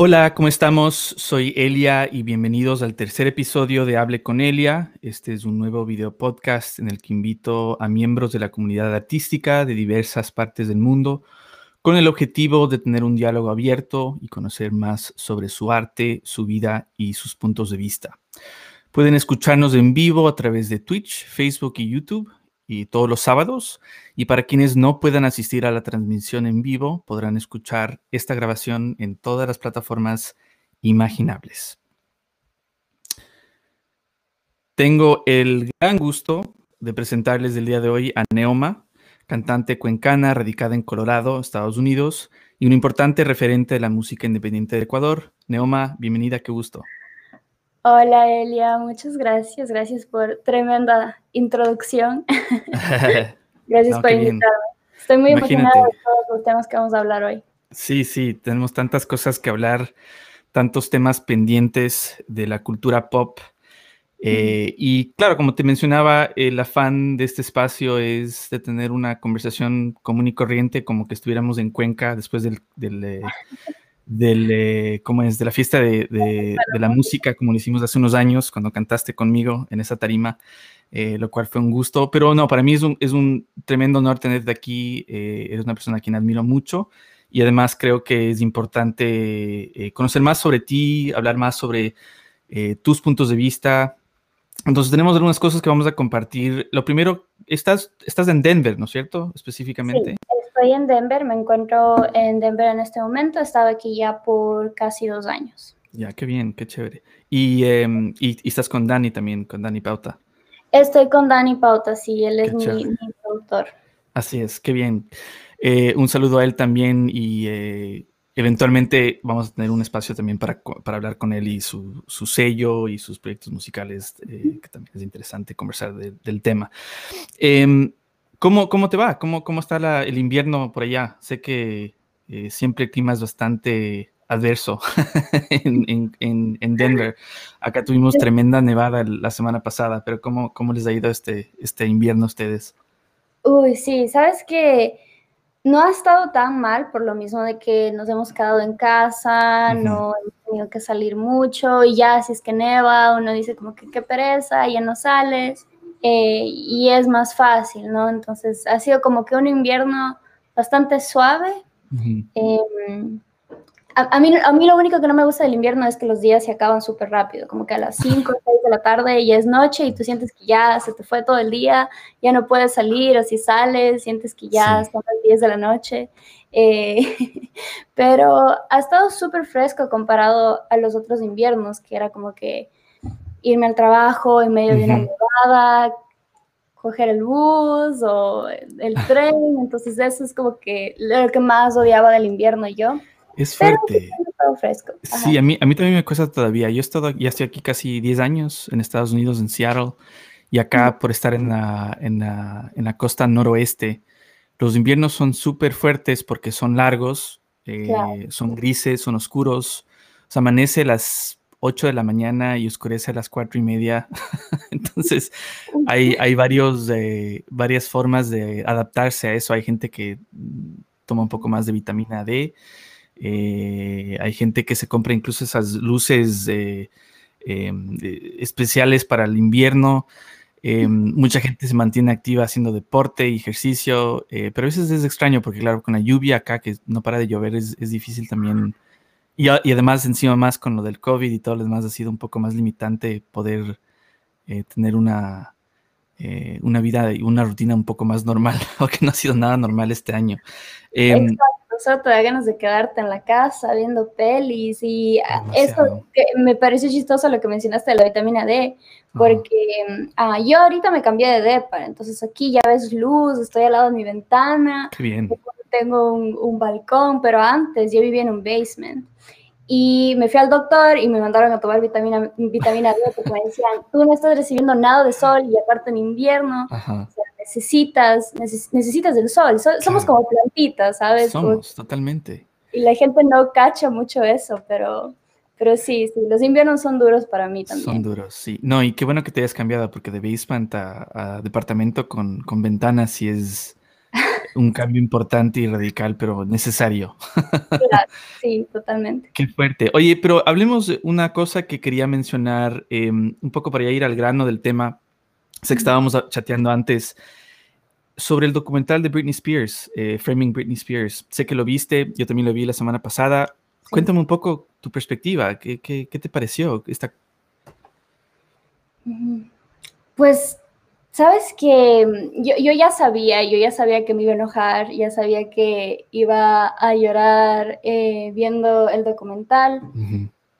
Hola, ¿cómo estamos? Soy Elia y bienvenidos al tercer episodio de Hable con Elia. Este es un nuevo video podcast en el que invito a miembros de la comunidad artística de diversas partes del mundo con el objetivo de tener un diálogo abierto y conocer más sobre su arte, su vida y sus puntos de vista. Pueden escucharnos en vivo a través de Twitch, Facebook y YouTube y todos los sábados. Y para quienes no puedan asistir a la transmisión en vivo, podrán escuchar esta grabación en todas las plataformas imaginables. Tengo el gran gusto de presentarles el día de hoy a Neoma, cantante cuencana radicada en Colorado, Estados Unidos, y un importante referente de la música independiente de Ecuador. Neoma, bienvenida, qué gusto. Hola Elia, muchas gracias, gracias por tremenda introducción. gracias por invitarme. Estoy muy emocionada de todos los temas que vamos a hablar hoy. Sí, sí, tenemos tantas cosas que hablar, tantos temas pendientes de la cultura pop. Eh, y claro, como te mencionaba, el afán de este espacio es de tener una conversación común y corriente, como que estuviéramos en Cuenca después del, eh, del, eh, ¿cómo es? de la fiesta de, de, la música, como lo hicimos hace unos años, cuando cantaste conmigo en esa tarima, eh, lo cual fue un gusto. Pero no, para mí es un, es un tremendo honor tenerte aquí. Eh, eres una persona a quien admiro mucho y además creo que es importante conocer más sobre ti, hablar más sobre tus puntos de vista. Entonces tenemos algunas cosas que vamos a compartir. Lo primero, estás, estás en Denver, ¿no es cierto? Específicamente. Sí estoy en Denver, me encuentro en Denver en este momento, he estado aquí ya por casi dos años. Ya, qué bien, qué chévere. Y, em, y, estás con Dani también, con Dani Pauta. Estoy con Dani Pauta, sí, él es mi, productor. Así es, qué bien. Eh, un saludo a él también y eh, eventualmente vamos a tener un espacio también para, para hablar con él y su, su, sello y sus proyectos musicales, eh, que también es interesante conversar del tema. Em, ¿Cómo, ¿Cómo, te va? ¿Cómo, cómo está el invierno por allá? Sé que eh, siempre el clima es bastante adverso en, en, en, Denver. Acá tuvimos tremenda nevada la semana pasada, pero ¿cómo, cómo les ha ido este, este invierno a ustedes? Uy, sí, sabes que no ha estado tan mal por lo mismo de que nos hemos quedado en casa, no hemos tenido que salir mucho y ya si es que neva, uno dice como que qué pereza, ya no sales. Eh, y es más fácil, ¿no? Entonces ha sido como que un invierno bastante suave. Em, a, mí, a mí lo único que no me gusta del invierno es que los días se acaban súper rápido, como que a las 5 o 6 de la tarde ya es noche y tú sientes que ya se te fue todo el día, ya no puedes salir o si sales sientes que ya son las 10 de la noche. Eh, pero ha estado súper fresco comparado a los otros inviernos, que era como que irme al trabajo en medio de una nevada, coger el bus o el tren, entonces eso es como que lo que más odiaba del invierno yo. Es fuerte. fresco. Sí, a mí, a mí también me cuesta todavía. Yo he estado, ya estoy aquí casi 10 años en Estados Unidos, en Seattle, y acá por estar en la, en la, en la costa noroeste, los inviernos son súper fuertes porque son largos, eh, son grises, son oscuros. O sea, amanece las 8 de la mañana y oscurece a las 4 y media. Entonces, hay, hay varios, eh, varias formas de adaptarse a eso. Hay gente que toma un poco más de vitamina D. Eh, hay gente que se compra incluso esas luces em, especiales para el invierno. Em, mucha gente se mantiene activa haciendo deporte y ejercicio, eh, pero a veces es extraño porque, claro, con la lluvia acá que no para de llover es, es difícil también y, además, encima más con lo del COVID y todo lo demás, ha sido un poco más limitante poder eh, tener una, eh, una vida y una rutina un poco más normal, que no ha sido nada normal este año. Eh, Exacto, te da ganas de quedarte en la casa viendo pelis y ah, eso que me parece chistoso lo que mencionaste de la vitamina D, porque ah, yo ahorita me cambié de DEPA, entonces aquí ya ves luz, estoy al lado de mi ventana. Qué bien. Tengo un, un balcón, pero antes yo vivía en un basement. Y me fui al doctor y me mandaron a tomar vitamina, vitamina D porque me decían, tú no estás recibiendo nada de sol y aparte en invierno, necesitas, necesitas del sol. somos como plantitas, ¿sabes? Somos, totalmente. Y la gente no cacha mucho eso, pero, pero sí, sí, los inviernos son duros para mí también. Son duros, sí. No, y qué bueno que te hayas cambiado porque de basement a, a departamento con, con ventanas sí es un cambio importante y radical, pero necesario. sí, totalmente. Qué fuerte. Oye, pero hablemos de una cosa que quería mencionar, em, un poco para ir al grano del tema. Sé que estábamos chateando antes sobre el documental de Britney Spears, eh, Framing Britney Spears. Sé que lo viste, yo también lo vi la semana pasada. Cuéntame un poco tu perspectiva, ¿qué, qué, qué te pareció esta pues, sabes que mm, yo, ya sabía, yo ya sabía que me iba a enojar, ya sabía que iba a llorar eh, viendo el documental.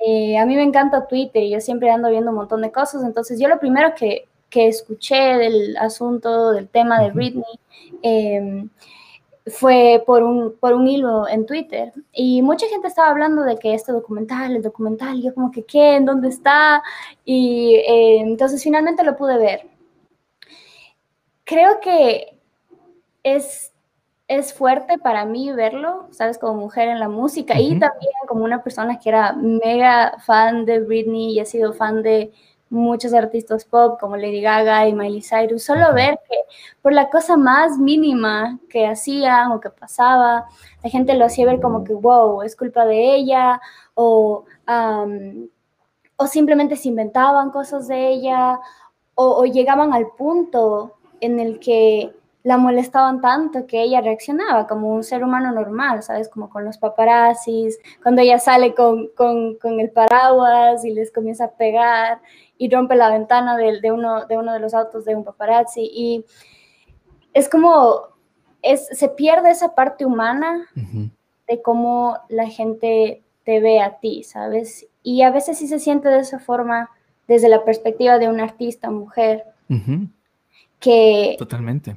Eh, a mí me encanta Twitter y yo siempre ando viendo un montón de cosas, entonces yo lo primero que, escuché del asunto, del tema de Britney, em, fue por un, por un hilo en Twitter y mucha gente estaba hablando de que este documental, el documental, yo como que, ¿qué? ¿En dónde está? Y eh, entonces finalmente lo pude ver. Creo que es, es fuerte para mí verlo, ¿sabes? Como mujer en la música y también como una persona que era mega fan de Britney y ha sido fan de muchos artistas pop como Lady Gaga y Miley Cyrus, solo ver que por la cosa más mínima que hacían o que pasaba, la gente lo hacía ver como que, wow, es culpa de ella, o, o simplemente se inventaban cosas de ella, o, llegaban al punto en el que la molestaban tanto que ella reaccionaba como un ser humano normal, ¿sabes? Como con los paparazzis, cuando ella sale con, con, con el paraguas y les comienza a pegar y rompe la ventana de, de, uno, de uno de los autos de un paparazzi. Y es como, es, se pierde esa parte humana de cómo la gente te ve a ti, ¿sabes? Y a veces sí se siente de esa forma desde la perspectiva de una artista mujer. Que, Totalmente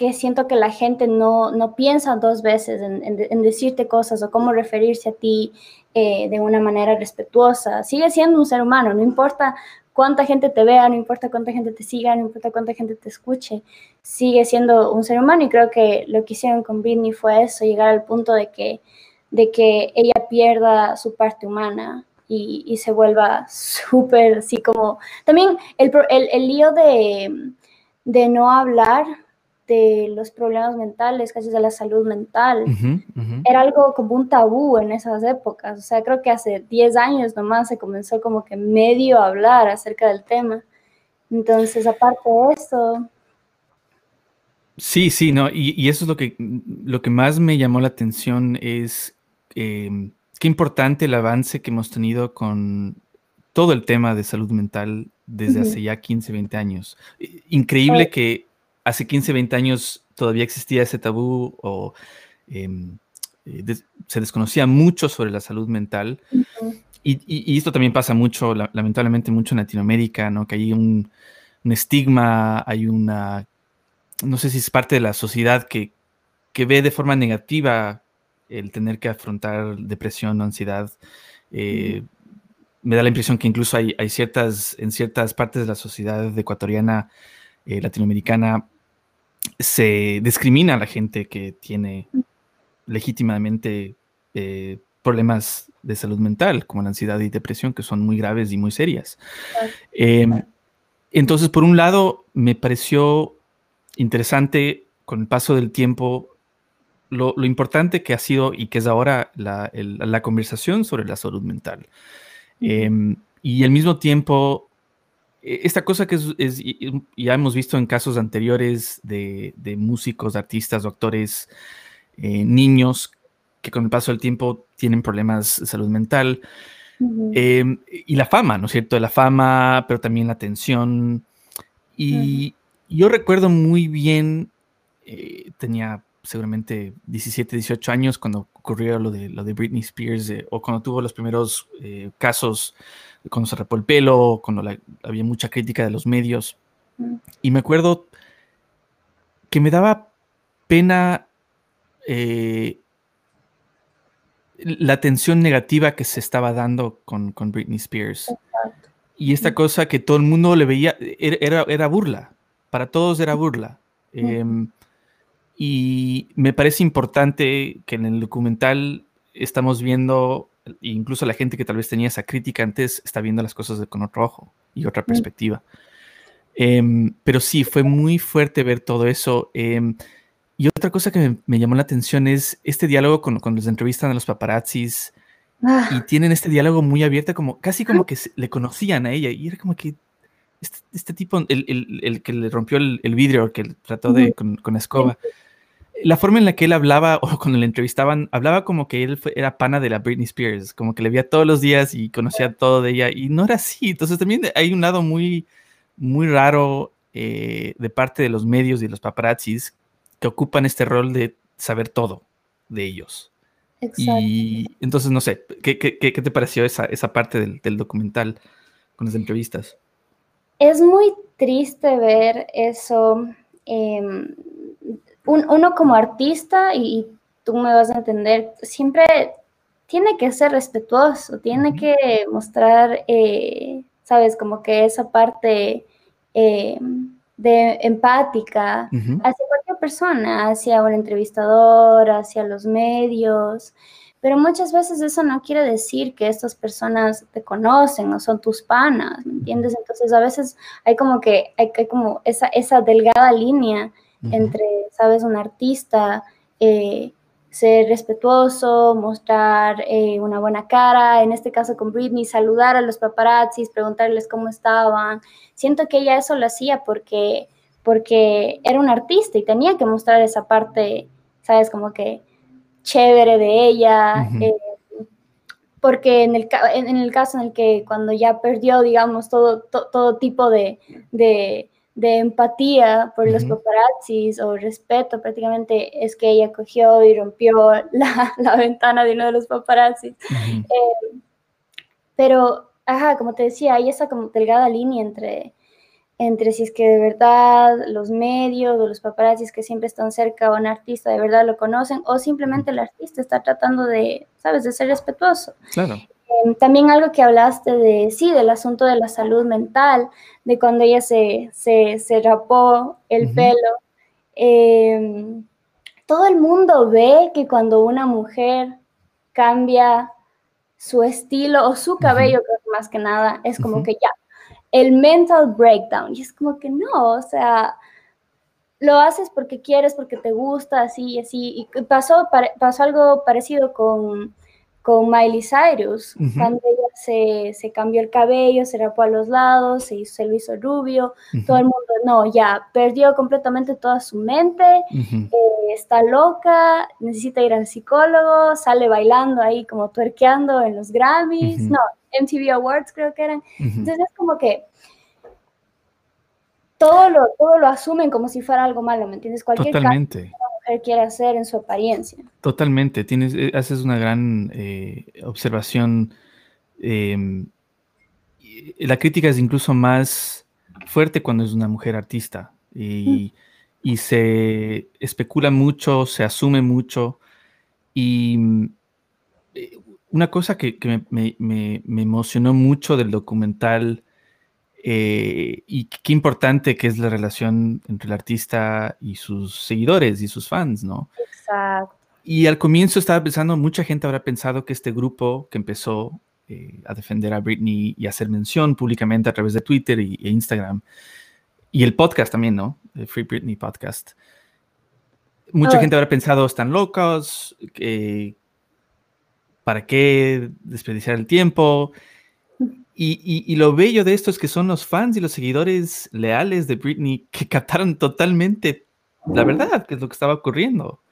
que siento que la gente no, no piensa dos veces en, en, decirte cosas o cómo referirse a ti eh, de una manera respetuosa. Sigue siendo un ser humano, no importa cuánta gente te vea, no importa cuánta gente te siga, no importa cuánta gente te escuche, sigue siendo un ser humano y creo que lo que hicieron con Britney fue eso, llegar al punto de que, de que ella pierda su parte humana y, y se vuelva súper así como... También el, el, el lío de, de no hablar de los problemas mentales, casi de la salud mental. Era algo como un tabú en esas épocas. O sea, creo que hace 10 años nomás se comenzó como que medio a hablar acerca del tema. Entonces, aparte de eso... Sí, sí, no, y, eso es lo que, lo que más me llamó la atención es em, qué importante el avance que hemos tenido con todo el tema de salud mental desde hace ya 15, 20 años. Increíble que hace 15, 20 años todavía existía ese tabú o em, eh, se desconocía mucho sobre la salud mental. y, esto también pasa mucho, lamentablemente, mucho en Latinoamérica, ¿no? Que hay un, estigma, hay una, no sé si es parte de la sociedad que, ve de forma negativa el tener que afrontar depresión o ansiedad. Eh, me da la impresión que incluso hay, hay, ciertas, en ciertas partes de la sociedad ecuatoriana, eh, latinoamericana, se discrimina a la gente que tiene legítimamente eh, problemas de salud mental, como la ansiedad y depresión, que son muy graves y muy serias. Em, entonces, por un lado, me pareció interesante con el paso del tiempo lo, importante que ha sido y que es ahora la, conversación sobre la salud mental. Em, y al mismo tiempo e, esta cosa que es, ya hemos visto en casos anteriores de, músicos, artistas, doctores, eh, niños que con el paso del tiempo tienen problemas de salud mental. Em, y la fama, ¿no es cierto? La fama, pero también la atención. Y yo recuerdo muy bien, eh, tenía seguramente 17, 18 años cuando ocurrió lo de, lo de Britney Spears eh, o cuando tuvo los primeros casos cuando se rapó el pelo, cuando había mucha crítica de los medios. Mm. Y me acuerdo que me daba pena eh, la atención negativa que se estaba dando con, Britney Spears. Y esta mm. cosa que todo el mundo le veía, era, era burla, para todos era burla. Em, y me parece importante que en el documental estamos viendo incluso la gente que tal vez tenía esa crítica antes está viendo las cosas con otro ojo y otra perspectiva. Em, pero sí, fue muy fuerte ver todo eso. Em, Y otra cosa que me, llamó la atención es este diálogo con, cuando los entrevistan a los paparazzis ah. y tienen este diálogo muy abierto, como casi como que le conocían a ella y era como que este, este tipo, el, que le rompió el, vidrio, que trató de con, con escoba, la forma en la que él hablaba o cuando le entrevistaban, hablaba como que él era pana de la Britney Spears, como que le veía todos los días y conocía todo de ella y no era así. Entonces también hay un lado muy, muy raro eh, de parte de los medios y los paparazzis que ocupan este rol de saber todo de ellos. Exacto. Y entonces, no sé, ¿qué, qué, qué te pareció esa, esa parte del, del, documental con las entrevistas? Es muy triste ver eso. Eh, uno como artista, y, tú me vas a entender, siempre tiene que ser respetuoso, tiene que mostrar, eh, sabes, como que esa parte eh, de empática hacia cualquier persona, hacia un entrevistador, hacia los medios. Pero muchas veces eso no quiere decir que estas personas te conocen o son tus panas, ¿me entiendes? Entonces a veces hay como que hay, como esa, esa delgada línea entre, sabes, un artista, eh, ser respetuoso, mostrar eh, una buena cara, en este caso con Britney, saludar a los paparazzis, preguntarles cómo estaban. Siento que ella eso lo hacía porque, porque era un artista y tenía que mostrar esa parte, sabes, como que chévere de ella. Eh, porque en el, en el, caso en el que cuando ya perdió, digamos, todo, todo tipo de de empatía por los paparazzis o respeto prácticamente es que ella cogió y rompió la, ventana de uno de los paparazzis. Eh, pero, ajá, como te decía, hay esa como delgada línea entre, entre si es que de verdad los medios o los paparazzis que siempre están cerca a un artista de verdad lo conocen o simplemente el artista está tratando de, ¿sabes?, de ser respetuoso. Claro. Em, también algo que hablaste de, sí, del asunto de la salud mental, de cuando ella se, se, rapó el pelo. Em, todo el mundo ve que cuando una mujer cambia su estilo o su cabello, creo que más que nada, es como que ya, el mental breakdown. Y es como que no, o sea, lo haces porque quieres, porque te gusta, así y así. Y pasó, pasó algo parecido con con Miley Cyrus, cuando ella se, se, cambió el cabello, se rapó a los lados, se, hizo, se lo hizo rubio, todo el mundo, no, ya, perdió completamente toda su mente, eh, está loca, necesita ir al psicólogo, sale bailando ahí como tuerqueando en los Grammys, no, MTV Awards creo que eran, entonces es como que todo lo, todo lo asumen como si fuera algo malo, ¿me entiendes? Cualquier Totalmente quiere hacer en su apariencia. Totalmente, tienes, eh, haces una gran eh, observación. Em, la crítica es incluso más fuerte cuando es una mujer artista y, se especula mucho, se asume mucho y eh, una cosa que, me, emocionó mucho del documental eh, y qué importante que es la relación entre el artista y sus seguidores y sus fans, ¿no? Exacto. Y al comienzo estaba pensando, mucha gente habrá pensado que este grupo que empezó eh, a defender a Britney y hacer mención públicamente a través de Twitter y, e Instagram, y el podcast también, ¿no? El Free Britney Podcast. Mucha oh. gente habrá pensado, están locos, ¿para qué desperdiciar el tiempo? Y, lo bello de esto es que son los fans y los seguidores leales de Britney que captaron totalmente la verdad, que es lo que estaba ocurriendo.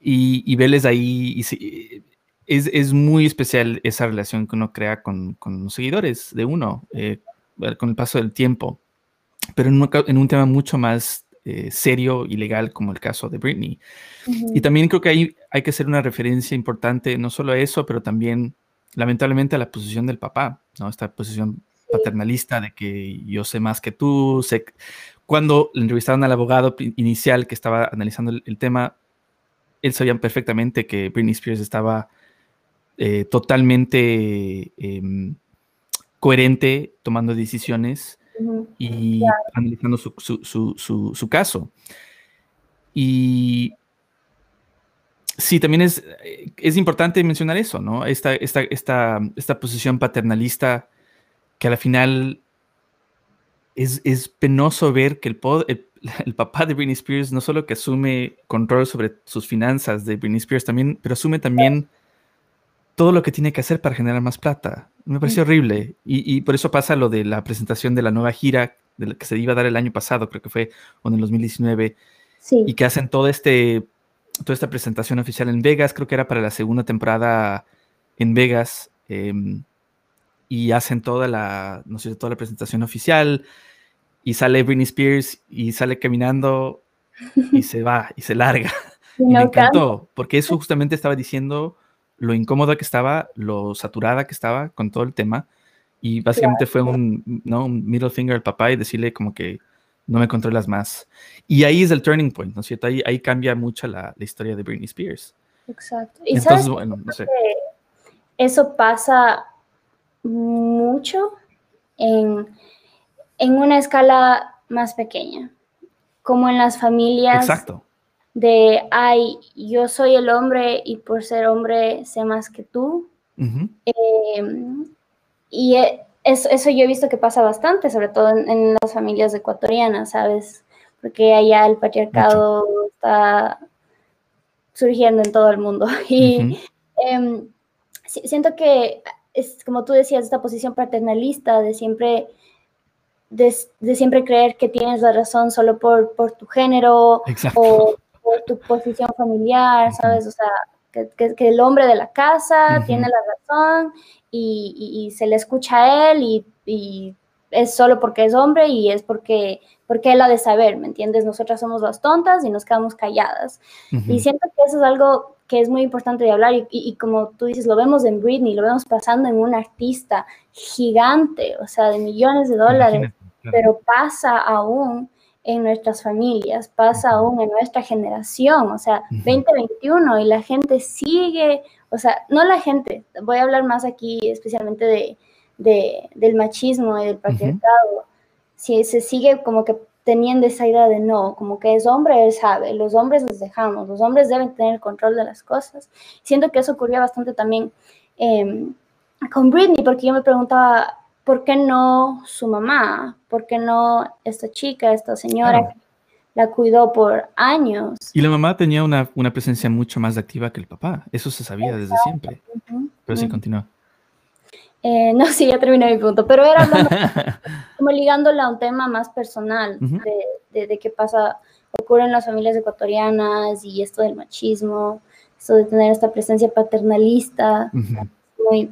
Y, y verles ahí, y es, muy especial esa relación que uno crea con, los seguidores de uno, eh, con el paso del tiempo, pero en un, en un tema mucho más eh, serio y legal como el caso de Britney. Y también creo que hay, hay que hacer una referencia importante, no solo a eso, pero también lamentablemente a la posición del papá, ¿no? Esta posición paternalista de que yo sé más que tú, sé... Cuando le entrevistaron al abogado inicial que estaba analizando el, tema, él sabía perfectamente que Britney Spears estaba eh, totalmente em, coherente tomando decisiones y analizando su, su, su, caso. Y Sí, también es, es importante mencionar eso, ¿no? Esta, esta, esta, esta posición paternalista que al final es, penoso ver que el, el papá de Britney Spears no solo que asume control sobre sus finanzas de Britney Spears también, pero asume también todo lo que tiene que hacer para generar más plata. Me pareció horrible. Y, por eso pasa lo de la presentación de la nueva gira de la que se iba a dar el año pasado, creo que fue o en el 2019. Y que hacen todo este, toda esta presentación oficial en Vegas, creo que era para la segunda temporada en Vegas. Em, y hacen toda la, no sé, toda la presentación oficial y sale Britney Spears y sale caminando y se va y se larga. y me encantó, porque eso justamente estaba diciendo lo incómoda que estaba, lo saturada que estaba con todo el tema. Y básicamente fue un, ¿no? un middle finger al papá y decirle como que no me controlas más. Y ahí es el turning point, ¿no es cierto? Ahí, ahí cambia mucho la, la, historia de Britney Spears. Exacto. Y Entonces, bueno, no sé. Eso pasa mucho en en una escala más pequeña, como en las familias Exacto. de, ay, yo soy el hombre y por ser hombre sé más que tú. Em, y e, eso, yo he visto que pasa bastante, sobre todo en, las familias ecuatorianas, ¿sabes? Porque allá el patriarcado está surgiendo en todo el mundo. Y em, siento que es como tú decías, esta posición paternalista de siempre de, siempre creer que tienes la razón solo por, por tu género o por tu posición familiar, ¿sabes? O sea, que, que, el hombre de la casa tiene la razón y, y, se le escucha a él y, y, es solo porque es hombre y es porque, porque él ha de saber, ¿me entiendes? Nosotras somos las tontas y nos quedamos calladas. Y siento que eso es algo que es muy importante de hablar y, y, como tú dices, lo vemos en Britney, lo vemos pasando en un artista gigante, o sea, de millones de dólares pero pasa aún en nuestras familias, pasa aún en nuestra generación, o sea, 2021 y la gente sigue, o sea, no la gente, voy a hablar más aquí especialmente de, del machismo y del patriarcado, si se sigue como que teniendo esa idea de no, como que es hombre, él sabe, los hombres los dejamos, los hombres deben tener el control de las cosas. Siento que eso ocurría bastante también em, con Britney, porque yo me preguntaba, ¿por qué no su mamá? ¿Por qué no esta chica, esta señora que la cuidó por años? Y la mamá tenía una, presencia mucho más activa que el papá. Eso se sabía desde siempre. Pero sí, continúa. Eh, no, sí, ya terminé mi punto, pero era como ligándola a un tema más personal de, qué pasa, ocurre en las familias ecuatorianas y esto del machismo, esto de tener esta presencia paternalista,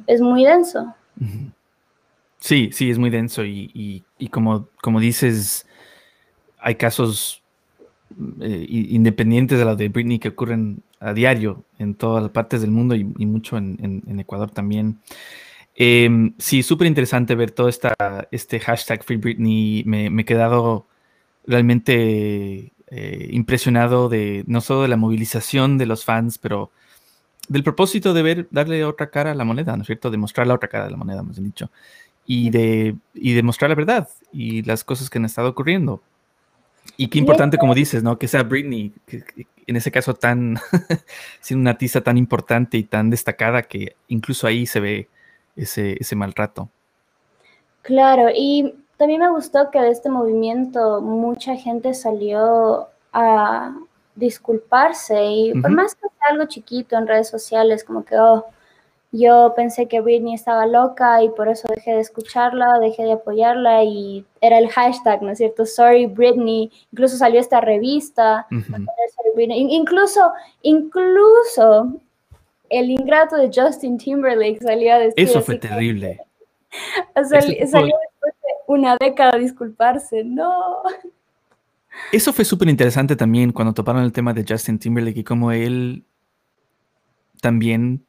es muy denso. Sí, sí, es muy denso y, como, como dices, hay casos eh, independientes de los de Britney que ocurren a diario en todas las partes del mundo y, mucho en, Ecuador también. Em, sí, súper interesante ver todo esta, este hashtag Free Britney. Me, me he quedado realmente eh, impresionado de no solo de la movilización de los fans, pero del propósito de ver, darle otra cara a la moneda, ¿no es cierto? De mostrar la otra cara de la moneda, más bien dicho y de, y de mostrar la verdad y las cosas que han estado ocurriendo. Y qué importante, como dices, ¿no? Que sea Britney, que, en ese caso tan, siendo una artista tan importante y tan destacada que incluso ahí se ve ese, ese mal rato. Claro, y también me gustó que de este movimiento mucha gente salió a disculparse y por más que sea algo chiquito en redes sociales, como que, oh, yo pensé que Britney estaba loca y por eso dejé de escucharla, dejé de apoyarla y era el hashtag, ¿no es cierto? Sorry Britney. Incluso salió esta revista. Incluso, incluso el ingrato de Justin Timberlake salió a decir. Eso fue terrible. salió después de una década a disculparse. No. Eso fue súper interesante también cuando toparon el tema de Justin Timberlake y cómo él también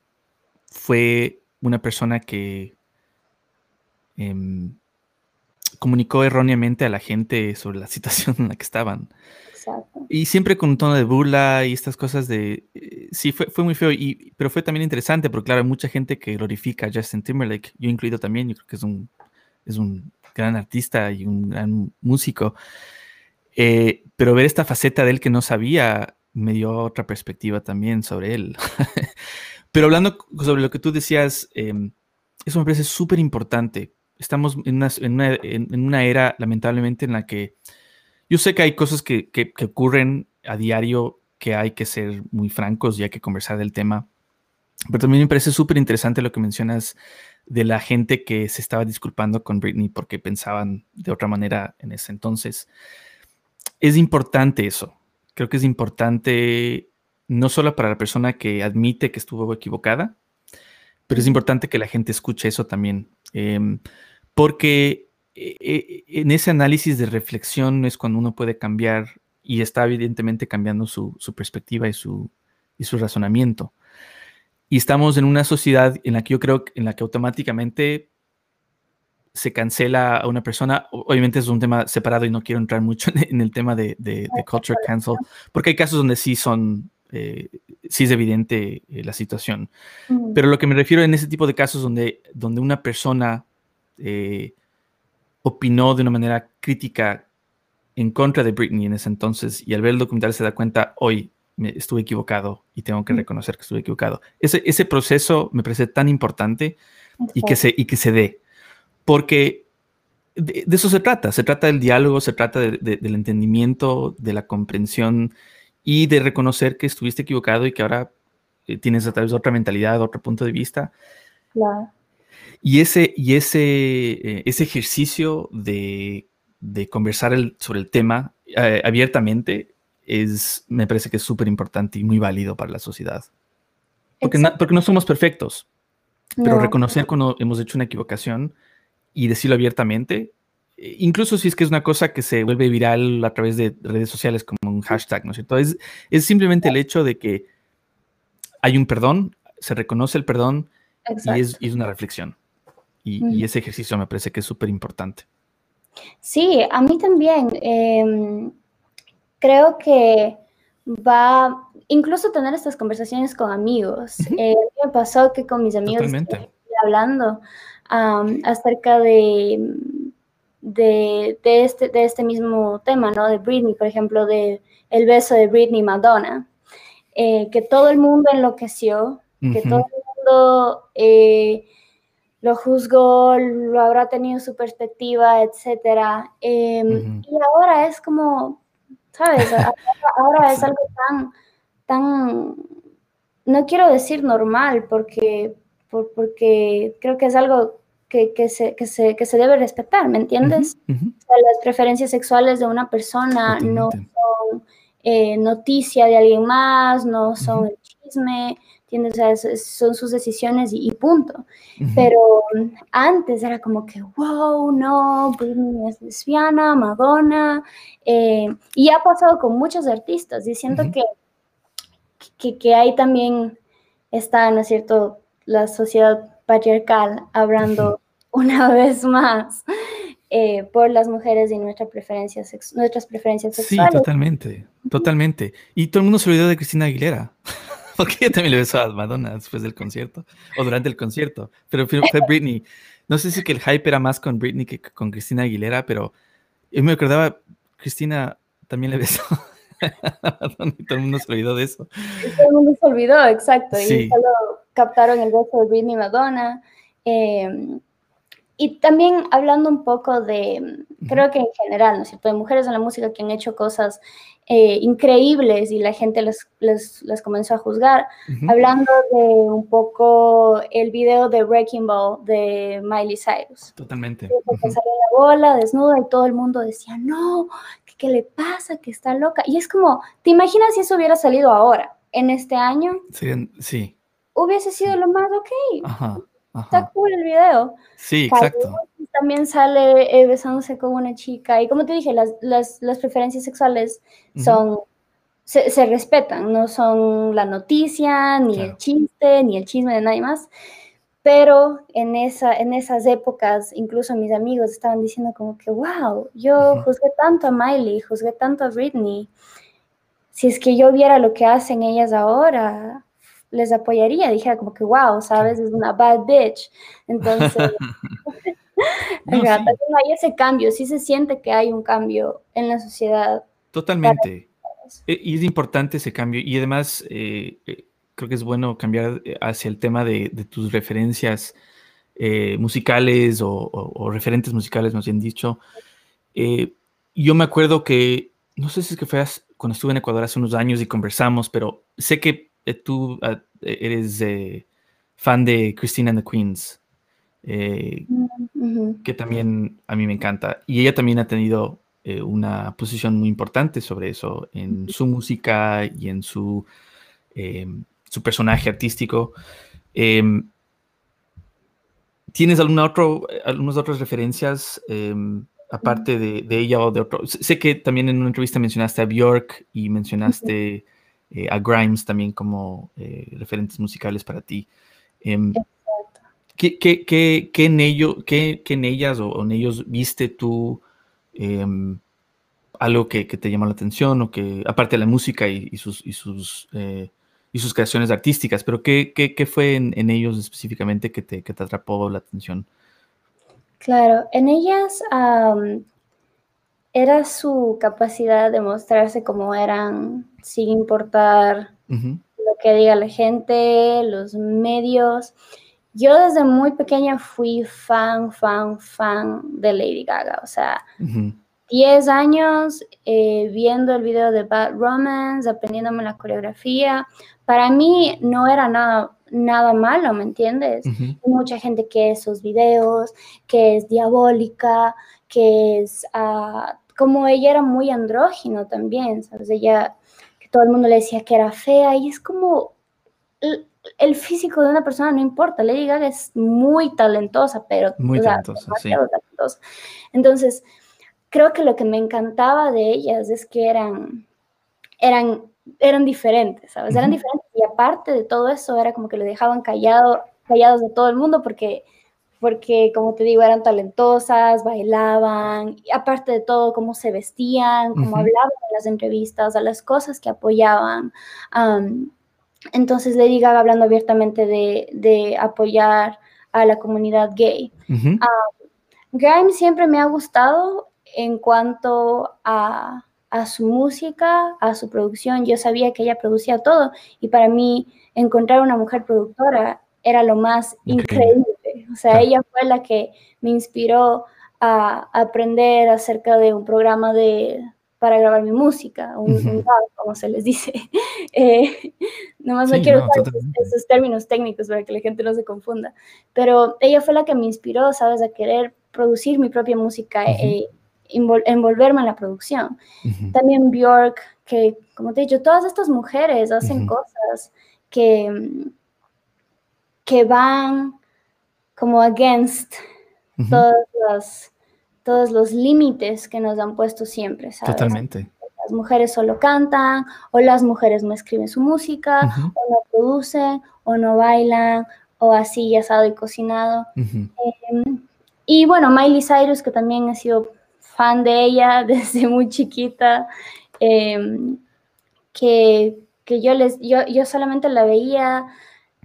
fue una persona que em, comunicó erróneamente a la gente sobre la situación en la que estaban. Y siempre con un tono de burla y estas cosas de... Eh, sí, fue, fue muy feo, y, pero fue también interesante porque, claro, hay mucha gente que glorifica a Justin Timberlake, yo incluido también, yo creo que es un, es un gran artista y un gran músico. Eh, pero ver esta faceta de él que no sabía me dio otra perspectiva también sobre él. Pero hablando sobre lo que tú decías, em, eso me parece súper importante. Estamos en una, era, lamentablemente, en la que yo sé que hay cosas que, que, que ocurren a diario que hay que ser muy francos y hay que conversar del tema. Pero también me parece súper interesante lo que mencionas de la gente que se estaba disculpando con Britney porque pensaban de otra manera en ese entonces. Es importante eso. Creo que es importante no solo para la persona que admite que estuvo equivocada, pero es importante que la gente escuche eso también. Em, porque eh, eh, en ese análisis de reflexión es cuando uno puede cambiar y está evidentemente cambiando su, perspectiva y su, y su razonamiento. Y estamos en una sociedad en la que yo creo en la que automáticamente se cancela a una persona. Obviamente es un tema separado y no quiero entrar mucho en el tema de, de, culture cancel, porque hay casos donde sí son, eh, sí es evidente eh, la situación. Pero lo que me refiero en ese tipo de casos donde, donde una persona eh, opinó de una manera crítica en contra de Britney en ese entonces y al ver el documental se da cuenta, hoy me estuve equivocado y tengo que reconocer que estuve equivocado. Ese, ese proceso me parece tan importante y que, se, y que se dé, porque de, eso se trata, se trata del diálogo, se trata del entendimiento, de la comprensión y de reconocer que estuviste equivocado y que ahora eh, tienes a través de otra mentalidad, otro punto de vista. Claro. Y ese, y ese, eh, ese ejercicio de, conversar sobre el tema eh, abiertamente es, me parece que es súper importante y muy válido para la sociedad. Porque, porque no somos perfectos, pero reconocer cuando hemos hecho una equivocación y decirlo abiertamente, incluso si es que es una cosa que se vuelve viral a través de redes sociales como un hashtag, ¿no es cierto? Es, es simplemente el hecho de que hay un perdón, se reconoce el perdón y es, una reflexión. Y, ese ejercicio me parece que es súper importante. Sí, a mí también. Em, creo que va, incluso tener estas conversaciones con amigos. Eh, me pasó que con mis amigos hablando acerca de, de, este, de este mismo tema, ¿no? De Britney, por ejemplo, de el beso de Britney Madonna, eh, que todo el mundo enloqueció, que todo el mundo eh, lo juzgó, lo habrá tenido su perspectiva, etc. Em, y ahora es como, ¿sabes? Ahora es algo tan, tan, no quiero decir normal, porque, porque creo que es algo que, que, se, que, se, que se debe respetar, ¿me entiendes? las preferencias sexuales de una persona no son eh, noticia de alguien más, no son el chisme, ¿entiendes? son sus decisiones y, punto. Pero antes era como que, wow, no, Britney es lesbiana, Madonna, eh, y ha pasado con muchos artistas, diciendo que, que, que ahí también está, ¿no es cierto?, la sociedad patriarcal hablando una vez más eh, por las mujeres y nuestra preferencia nuestras preferencias sexuales. Sí, totalmente, totalmente. Y todo el mundo se olvidó de Cristina Aguilera. Porque ella también le besó a Madonna después del concierto o durante el concierto. Pero fue Britney. No sé si que el hype era más con Britney que con Cristina Aguilera, pero yo me acordaba, Cristina también le besó todo el mundo se olvidó de eso. todo el mundo se olvidó, exacto. Y solo captaron el beso de Britney Madonna. Eh, y también hablando un poco de, creo que en general, ¿no es cierto?, de mujeres en la música que han hecho cosas eh, increíbles y la gente les, les, comenzó a juzgar. Hablando de un poco el video de Wrecking Ball de Miley Cyrus. Totalmente. salió la bola desnuda y todo el mundo decía, no, ¿qué, le pasa? Que está loca. Y es como, ¿te imaginas si eso hubiera salido ahora, en este año? Sí. sí. Hubiese sido lo más ok. Ajá. Está cool el video. Sí, exacto. También sale eh, besándose con una chica. Y como te dije, las, las, las preferencias sexuales son, se, se, respetan, no son la noticia, ni el chiste, ni el chisme de nadie más. Pero en, esa, en esas épocas, incluso mis amigos estaban diciendo como que, wow, yo juzgué tanto a Miley, juzgué tanto a Britney. Si es que yo viera lo que hacen ellas ahora, les apoyaría, dijera como que, wow, sabes, es una bad bitch. Entonces, hay ese cambio, sí se siente que hay un cambio en la sociedad. Totalmente. E, y es importante ese cambio. Y además, eh, eh, creo que es bueno cambiar eh, hacia el tema de, tus referencias musicales o, referentes musicales, más bien dicho. y yo me acuerdo que, no sé si es que fue cuando estuve en Ecuador hace unos años y conversamos, pero sé que eh, tú ah, eres fan de Christina and the Queens, mm, que también a mí me encanta. Y ella también ha tenido una posición muy importante sobre eso en su música y en su, su personaje artístico. Em, ¿Tienes alguna otro, algunas otras referencias em, aparte de, ella o de otro? Sé que también en una entrevista mencionaste a Bjork y mencionaste eh, a Grimes también como eh, referentes musicales para ti. Em, ¿qué, qué, qué, en ello, qué, en ellas o, en ellos viste tú algo que, te llamó la atención o que, aparte de la música y, sus, y sus eh, y sus creaciones artísticas, pero ¿qué, qué, fue en, ellos específicamente que te, que te, atrapó la atención? Claro, en ellas era su capacidad de mostrarse como eran, sin importar lo que diga la gente, los medios. Yo desde muy pequeña fui fan, fan, fan de Lady Gaga, o sea, 10 años eh, viendo el video de Bad Romance, aprendiéndome la coreografía. Para mí no era nada, nada malo, ¿me entiendes? Hay mucha gente que esos videos, que es diabólica, que es ah, como ella era muy andrógino también, ¿sabes? Ella, que todo el mundo le decía que era fea y es como el, físico de una persona no importa. Lady Gaga es muy talentosa, pero muy talentosa, sí. talentosa. Entonces, creo que lo que me encantaba de ellas es que eran, eran, eran diferentes, ¿sabes? Eran diferentes y aparte de todo eso era como que lo dejaban callado, callados de todo el mundo porque, porque, como te digo, eran talentosas, bailaban, y aparte de todo, cómo se vestían, cómo hablaban en las entrevistas, a las cosas que apoyaban. entonces Lady Gaga hablando abiertamente de, de, apoyar a la comunidad gay. Grime siempre me ha gustado en cuanto a, su música, a su producción, yo sabía que ella producía todo. Y para mí encontrar una mujer productora era lo más increíble. O sea, ella fue la que me inspiró a aprender acerca de un programa de, para grabar mi música, un, como se les dice. Eh, nomás no quiero usar esos, términos técnicos para que la gente no se confunda, pero ella fue la que me inspiró, ¿sabes?, a querer producir mi propia música envolverme en la producción. También Bjork, que como te he dicho, todas estas mujeres hacen cosas que, que van como against todos, los, todos los límites que nos han puesto siempre, Totalmente. Las mujeres solo cantan, o las mujeres no escriben su música, o no producen, o no bailan, o así asado y cocinado. Em, y bueno, Miley Cyrus, que también ha sido fan de ella desde muy chiquita, em, que, yo, les, yo, yo, solamente la veía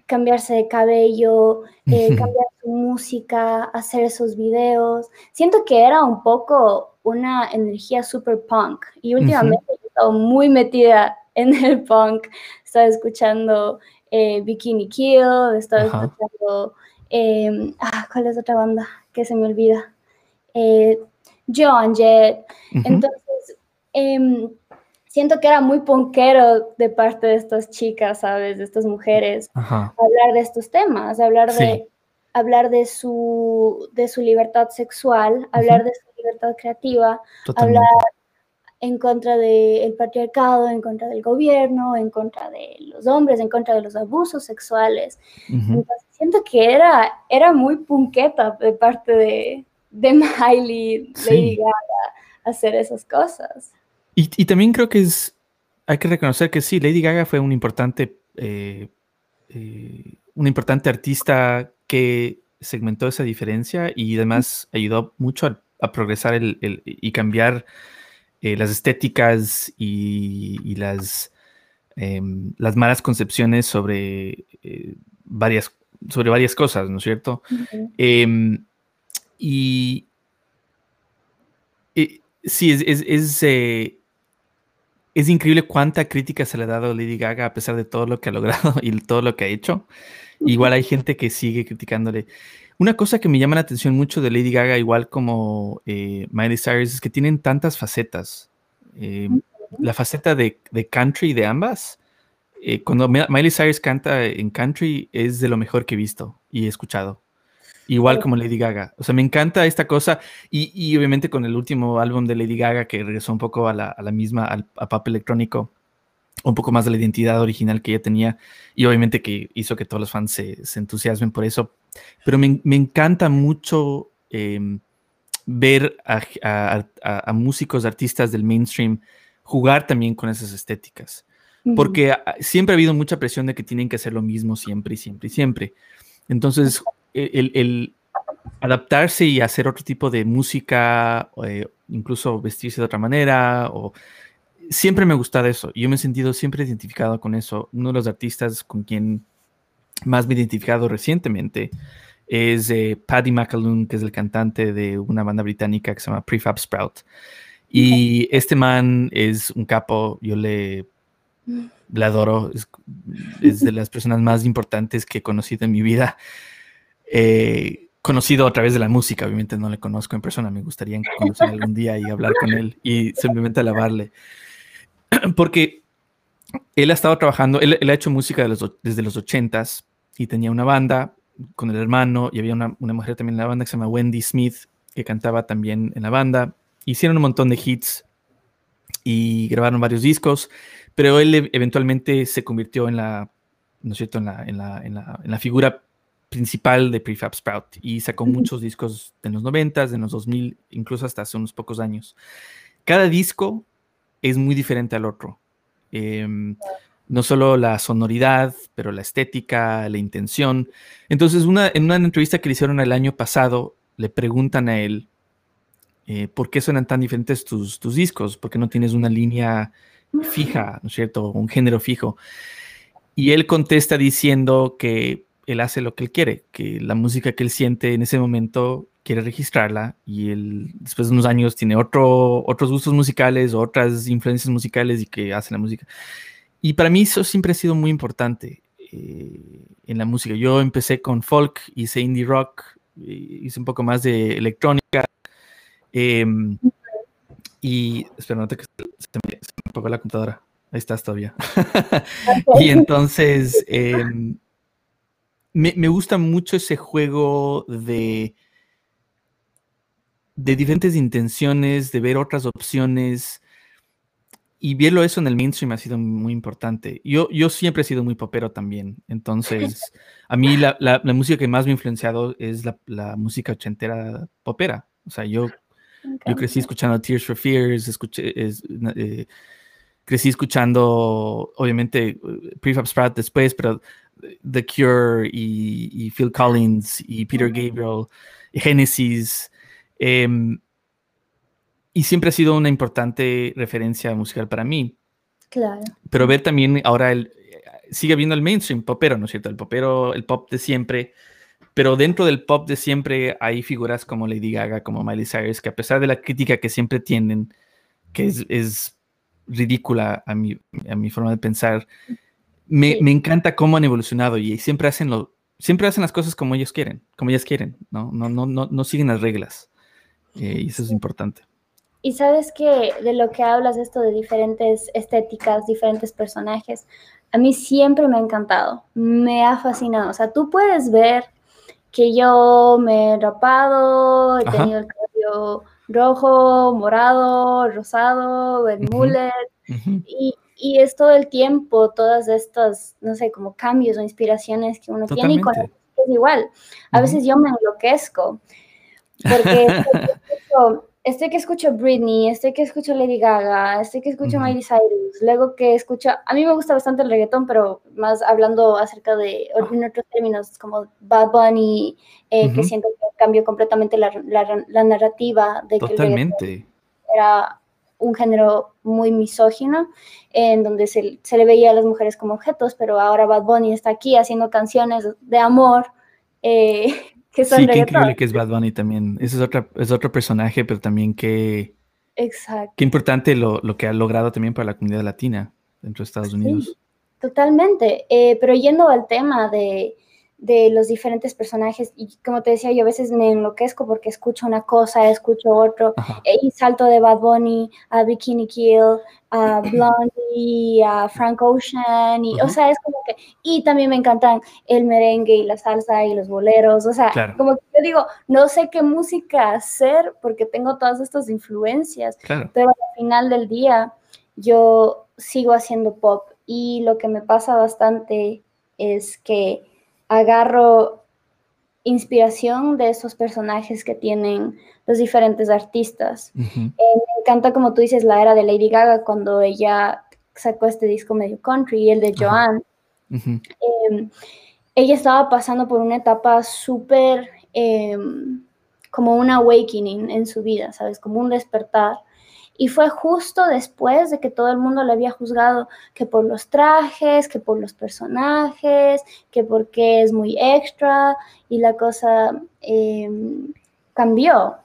cambiarse de cabello, eh, cambiar su música, hacer esos videos. Siento que era un poco una energía super punk y últimamente he estado muy metida en el punk. Estaba escuchando eh, Bikini Kill, estaba escuchando... Em, ah, ¿Cuál es otra banda? Que se me olvida. John Jett. Entonces, em, siento que era muy ponquero de parte de estas chicas, ¿sabes? De estas mujeres, hablar de estos temas, hablar de hablar de su, de su libertad sexual, hablar de su libertad creativa, hablar en contra del patriarcado, en contra del gobierno, en contra de los hombres, en contra de los abusos sexuales. Entonces, siento que era, era muy punqueta de parte de, de Miley, Lady Gaga, hacer esas cosas. Y, también creo que es, hay que reconocer que sí, Lady Gaga fue un importante, eh, eh, una importante artista que segmentó esa diferencia y además ayudó mucho a, progresar el, y cambiar eh, las estéticas y, las, em, las malas concepciones sobre varias sobre varias cosas, ¿no es cierto? Y, sí, es, es, eh, es increíble cuánta crítica se le ha dado a Lady Gaga a pesar de todo lo que ha logrado y todo lo que ha hecho. Igual hay gente que sigue criticándole. Una cosa que me llama la atención mucho de Lady Gaga, igual como eh, Miley Cyrus, es que tienen tantas facetas. Eh, la faceta de, country de ambas, eh, cuando Miley Cyrus canta en country, es de lo mejor que he visto y he escuchado. Igual como Lady Gaga. O sea, me encanta esta cosa. Y, obviamente con el último álbum de Lady Gaga, que regresó un poco a la, misma, al, a pop electrónico, un poco más de la identidad original que ella tenía. Y obviamente que hizo que todos los fans se, entusiasmen por eso. Pero me, encanta mucho em, ver a, músicos, artistas del mainstream jugar también con esas estéticas. Porque siempre ha habido mucha presión de que tienen que hacer lo mismo siempre y siempre y siempre. Entonces, el, adaptarse y hacer otro tipo de música, eh, incluso vestirse de otra manera, o siempre me ha gustado eso. Yo me he sentido siempre identificado con eso. Uno de los artistas con quien más me he identificado recientemente es eh, Paddy McAloon, que es el cantante de una banda británica que se llama Prefab Sprout. Y este man es un capo, yo le, le adoro, es, es de las personas más importantes que he conocido en mi vida. Eh, conocido a través de la música, obviamente no le conozco en persona, me gustaría conocer algún día y hablar con él y simplemente alabarle. Porque él ha estado trabajando, él, ha hecho música desde los ochentas y tenía una banda con el hermano y había una, mujer también en la banda que se llama Wendy Smith que cantaba también en la banda. Hicieron un montón de hits y grabaron varios discos, pero él eventualmente se convirtió en la, ¿no es cierto?, en la, en la, en la, en la figura principal de Prefab Sprout y sacó muchos discos de los 90, de los 2000, incluso hasta hace unos pocos años. Cada disco es muy diferente al otro. Em, no solo la sonoridad, pero la estética, la intención. Entonces, una, en una entrevista que le hicieron el año pasado, le preguntan a él, eh, ¿por qué suenan tan diferentes tus, tus discos? ¿Por qué no tienes una línea fija, ¿no es cierto? Un género fijo. Y él contesta diciendo que él hace lo que él quiere, que la música que él siente en ese momento quiere registrarla y él después de unos años tiene otro, otros gustos musicales, otras influencias musicales y que hace la música. Y para mí eso siempre ha sido muy importante eh, en la música. Yo empecé con folk, hice indie rock, eh, hice un poco más de electrónica. Em, y espera, no te que se me, se me apagó la computadora. Ahí estás todavía. y entonces... Em, me, gusta mucho ese juego de, de diferentes intenciones, de ver otras opciones. Y verlo eso en el mainstream ha sido muy importante. Yo, yo siempre he sido muy popero también. Entonces, a mí la, música que más me ha influenciado es la, música ochentera popera. O sea, yo, yo crecí escuchando Tears for Fears, escuché, eh, crecí escuchando, obviamente, eh, Prefab Sprout después, pero The Cure y, Phil Collins y Peter Gabriel, y Genesis. Em, y siempre ha sido una importante referencia musical para mí. Claro. Pero ver también ahora el, sigue viendo el mainstream popero, ¿no es cierto? El popero, el pop de siempre. Pero dentro del pop de siempre hay figuras como Lady Gaga, como Miley Cyrus, que a pesar de la crítica que siempre tienen, que es, es ridícula a mi, a mi forma de pensar, me, encanta cómo han evolucionado y siempre hacen lo, siempre hacen las cosas como ellos quieren, como ellas quieren, ¿no? No, no, no, no siguen las reglas. Eh, y eso es importante. Y sabes que de lo que hablas, esto de diferentes estéticas, diferentes personajes, a mí siempre me ha encantado, me ha fascinado. O sea, tú puedes ver que yo me he rapado, he tenido el cabello rojo, morado, rosado, el mullet, y, y es todo el tiempo, todas estas, no sé, como cambios o inspiraciones que uno tiene y con es igual. A veces yo me enloquezco porque estoy que escucho Britney, estoy que escucho Lady Gaga, estoy que escucho Miley Cyrus, luego que escucho, a mí me gusta bastante el reggaetón, pero más hablando acerca de, en otros términos, como Bad Bunny, eh, que siento que cambió completamente la, la, narrativa de que Totalmente. era un género muy misógino, en donde se, le veía a las mujeres como objetos, pero ahora Bad Bunny está aquí haciendo canciones de amor. Eh, que son sí, qué increíble que es Bad Bunny también. Ese es, otra, es otro personaje, pero también que, Exacto. Qué importante lo, que ha logrado también para la comunidad latina dentro de Estados Unidos. Totalmente. Eh, pero yendo al tema de, de los diferentes personajes. Y como te decía yo a veces me enloquezco porque escucho una cosa, escucho otro eh, y salto de Bad Bunny a Bikini Kill, a Blondie, a Frank Ocean y o sea es como que y también me encantan el merengue y la salsa y los boleros, o sea, como que yo digo, no sé qué música hacer porque tengo todas estas influencias, pero al final del día yo sigo haciendo pop y lo que me pasa bastante es que agarro inspiración de esos personajes que tienen los diferentes artistas. Eh, me encanta, como tú dices, la era de Lady Gaga cuando ella sacó este disco medio country y el de Joanne. Em, ella estaba pasando por una etapa súper em, como un awakening en su vida, ¿sabes? Como un despertar. Y fue justo después de que todo el mundo le había juzgado que por los trajes, que por los personajes, que porque es muy extra y la cosa em, cambió.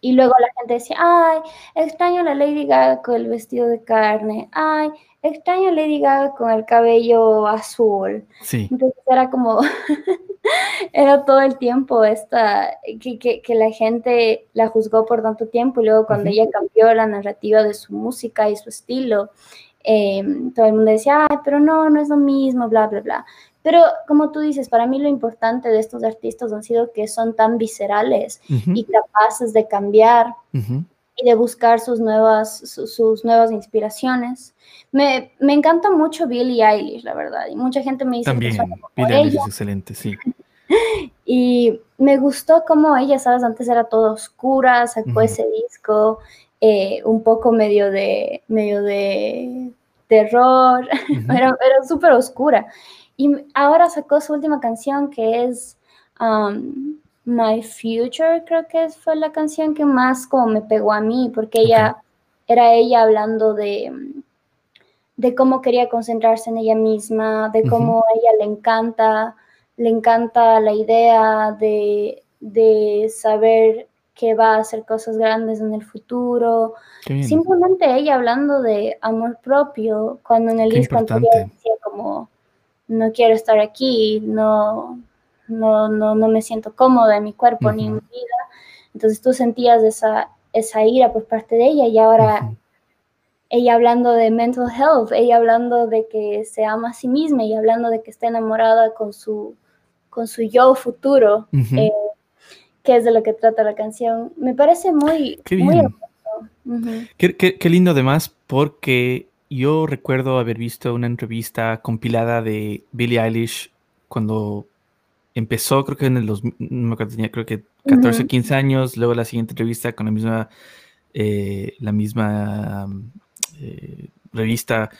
Y luego la gente decía, ay, extraño a la Lady Gaga con el vestido de carne, ay, extraño a Lady Gaga con el cabello azul. Sí. Entonces era como, era todo el tiempo esta, que, la gente la juzgó por tanto tiempo y luego cuando ella cambió la narrativa de su música y su estilo, em, todo el mundo decía, ay, pero no, no es lo mismo, bla, bla, bla. Pero como tú dices, para mí lo importante de estos artistas han sido que son tan viscerales y capaces de cambiar y de buscar sus nuevas, sus nuevas inspiraciones. Me, me, encanta mucho Billie Eilish, la verdad, y mucha gente me dice También, Billie Eilish es excelente, sí. y me gustó como ella, sabes, antes era toda oscura, sacó ese disco, eh, un poco medio de, medio de terror, era, era súper oscura. Y ahora sacó su última canción que es um, My Future, creo que fue la canción que más como me pegó a mí, porque ella era ella hablando de, de cómo quería concentrarse en ella misma, de cómo a ella le encanta, le encanta la idea de, de saber que va a hacer cosas grandes en el futuro. Simplemente ella hablando de amor propio, cuando en el disco anterior decía como no quiero estar aquí, no, no, no, no me siento cómoda en mi cuerpo ni en mi vida. Entonces tú sentías esa, esa ira por parte de ella y ahora ella hablando de mental health, ella hablando de que se ama a sí misma y hablando de que está enamorada con su, con su yo futuro, eh, que es de lo que trata la canción. Me parece muy... Qué, qué, qué lindo además porque yo recuerdo haber visto una entrevista compilada de Billie Eilish cuando empezó, creo que en el 2000, no me acuerdo, tenía creo que 14, 15 años, luego la siguiente entrevista con la misma, eh, la misma eh, revista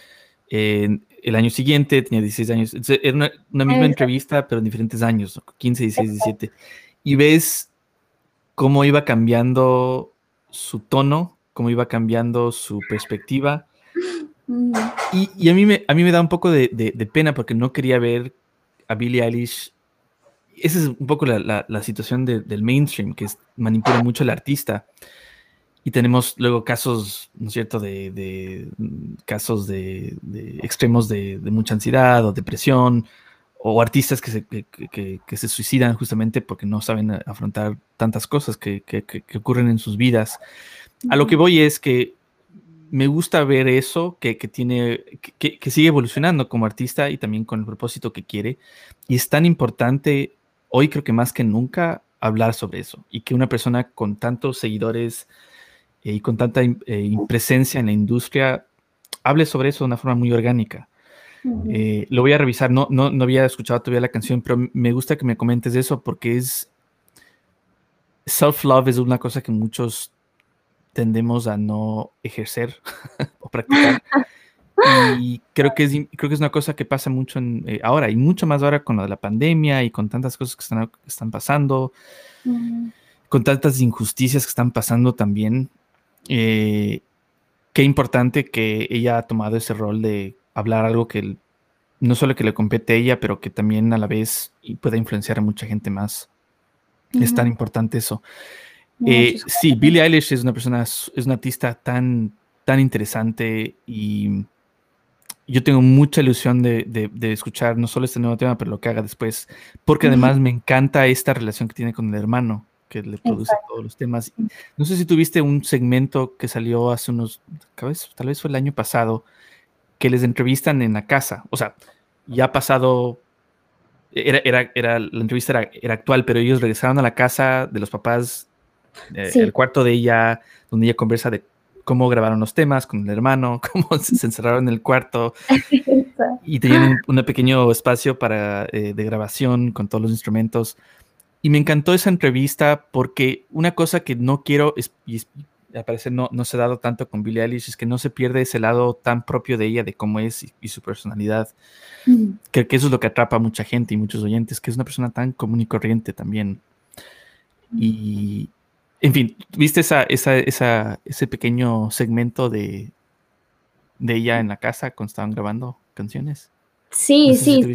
el año siguiente, tenía 16 años, era una, misma entrevista, pero en diferentes años, 15, 16, 17, y ves cómo iba cambiando su tono, cómo iba cambiando su perspectiva, y, a, mí me, a mí me da un poco de, pena porque no quería ver a Billie Eilish. Esa es un poco la, situación del mainstream, que manipula mucho al artista. Y tenemos luego casos, ¿no es cierto?, de, casos de, extremos de, mucha ansiedad o depresión, o artistas que se, que, se suicidan justamente porque no saben afrontar tantas cosas que, ocurren en sus vidas. A lo que voy es que me gusta ver eso, que, tiene, que, sigue evolucionando como artista y también con el propósito que quiere. Y es tan importante, hoy creo que más que nunca, hablar sobre eso. Y que una persona con tantos seguidores eh, y con tanta eh, presencia en la industria hable sobre eso de una forma muy orgánica. Eh, lo voy a revisar, no, no, no había escuchado todavía la canción, pero me gusta que me comentes eso porque es... Self-love es una cosa que muchos tendemos a no ejercer o practicar. Y creo que, es, creo que es una cosa que pasa mucho en, eh, ahora, y mucho más ahora con lo de la pandemia y con tantas cosas que están, están pasando, con tantas injusticias que están pasando también. Eh, qué importante que ella ha tomado ese rol de hablar algo que no solo que le compete a ella, pero que también a la vez pueda influenciar a mucha gente más. Es tan importante eso. Eh, sí, Billie Eilish es una persona, es una artista tan, tan interesante y yo tengo mucha ilusión de, escuchar no solo este nuevo tema, pero lo que haga después, porque además me encanta esta relación que tiene con el hermano, que le produce todos los temas. No sé si tuviste un segmento que salió hace unos, tal vez, fue el año pasado, que les entrevistan en la casa. O sea, ya ha pasado, era, era, era la entrevista era, era, actual, pero ellos regresaron a la casa de los papás, eh, el cuarto de ella, donde ella conversa de cómo grabaron los temas con el hermano, cómo se encerraron en el cuarto y tenían un, pequeño espacio para, eh, de grabación con todos los instrumentos. Y me encantó esa entrevista porque una cosa que no quiero, es, y al parecer no, no se ha dado tanto con Billie Eilish, es que no se pierde ese lado tan propio de ella, de cómo es y, su personalidad. que, eso es lo que atrapa a mucha gente y muchos oyentes, que es una persona tan común y corriente también. Y, en fin, ¿viste esa, esa, esa, ese pequeño segmento de, de ella en la casa cuando estaban grabando canciones? Sí, sí.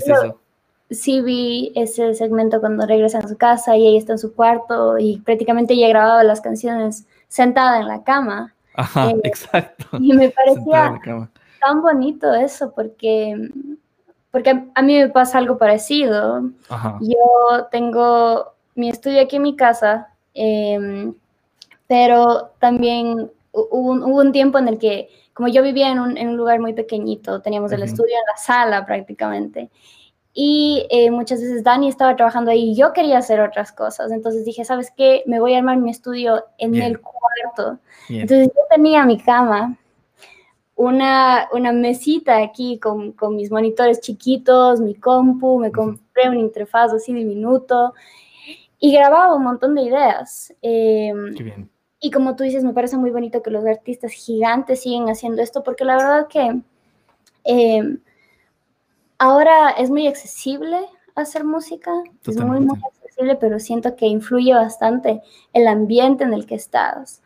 sí, vi ese segmento cuando regresa a su casa y ella está en su cuarto y prácticamente ella grababa las canciones sentada en la cama. Ajá, eh, exacto. Y me parecía tan bonito eso porque, porque a mí me pasa algo parecido. Yo tengo mi estudio aquí en mi casa Em, pero también hubo un, tiempo en el que, como yo vivía en un, lugar muy pequeñito, teníamos el estudio en la sala prácticamente. Y eh, muchas veces Dani estaba trabajando ahí y yo quería hacer otras cosas. Entonces dije, ¿sabes qué? Me voy a armar mi estudio en el cuarto. Entonces yo tenía mi cama, una, una mesita aquí con, con, mis monitores chiquitos, mi compu, me compré un interfaz así diminuto y grababa un montón de ideas. Em, y como tú dices, me parece muy bonito que los artistas gigantes siguen haciendo esto, porque la verdad que em, ahora es muy accesible hacer música, es muy, muy accesible, pero siento que influye bastante el ambiente en el que estás.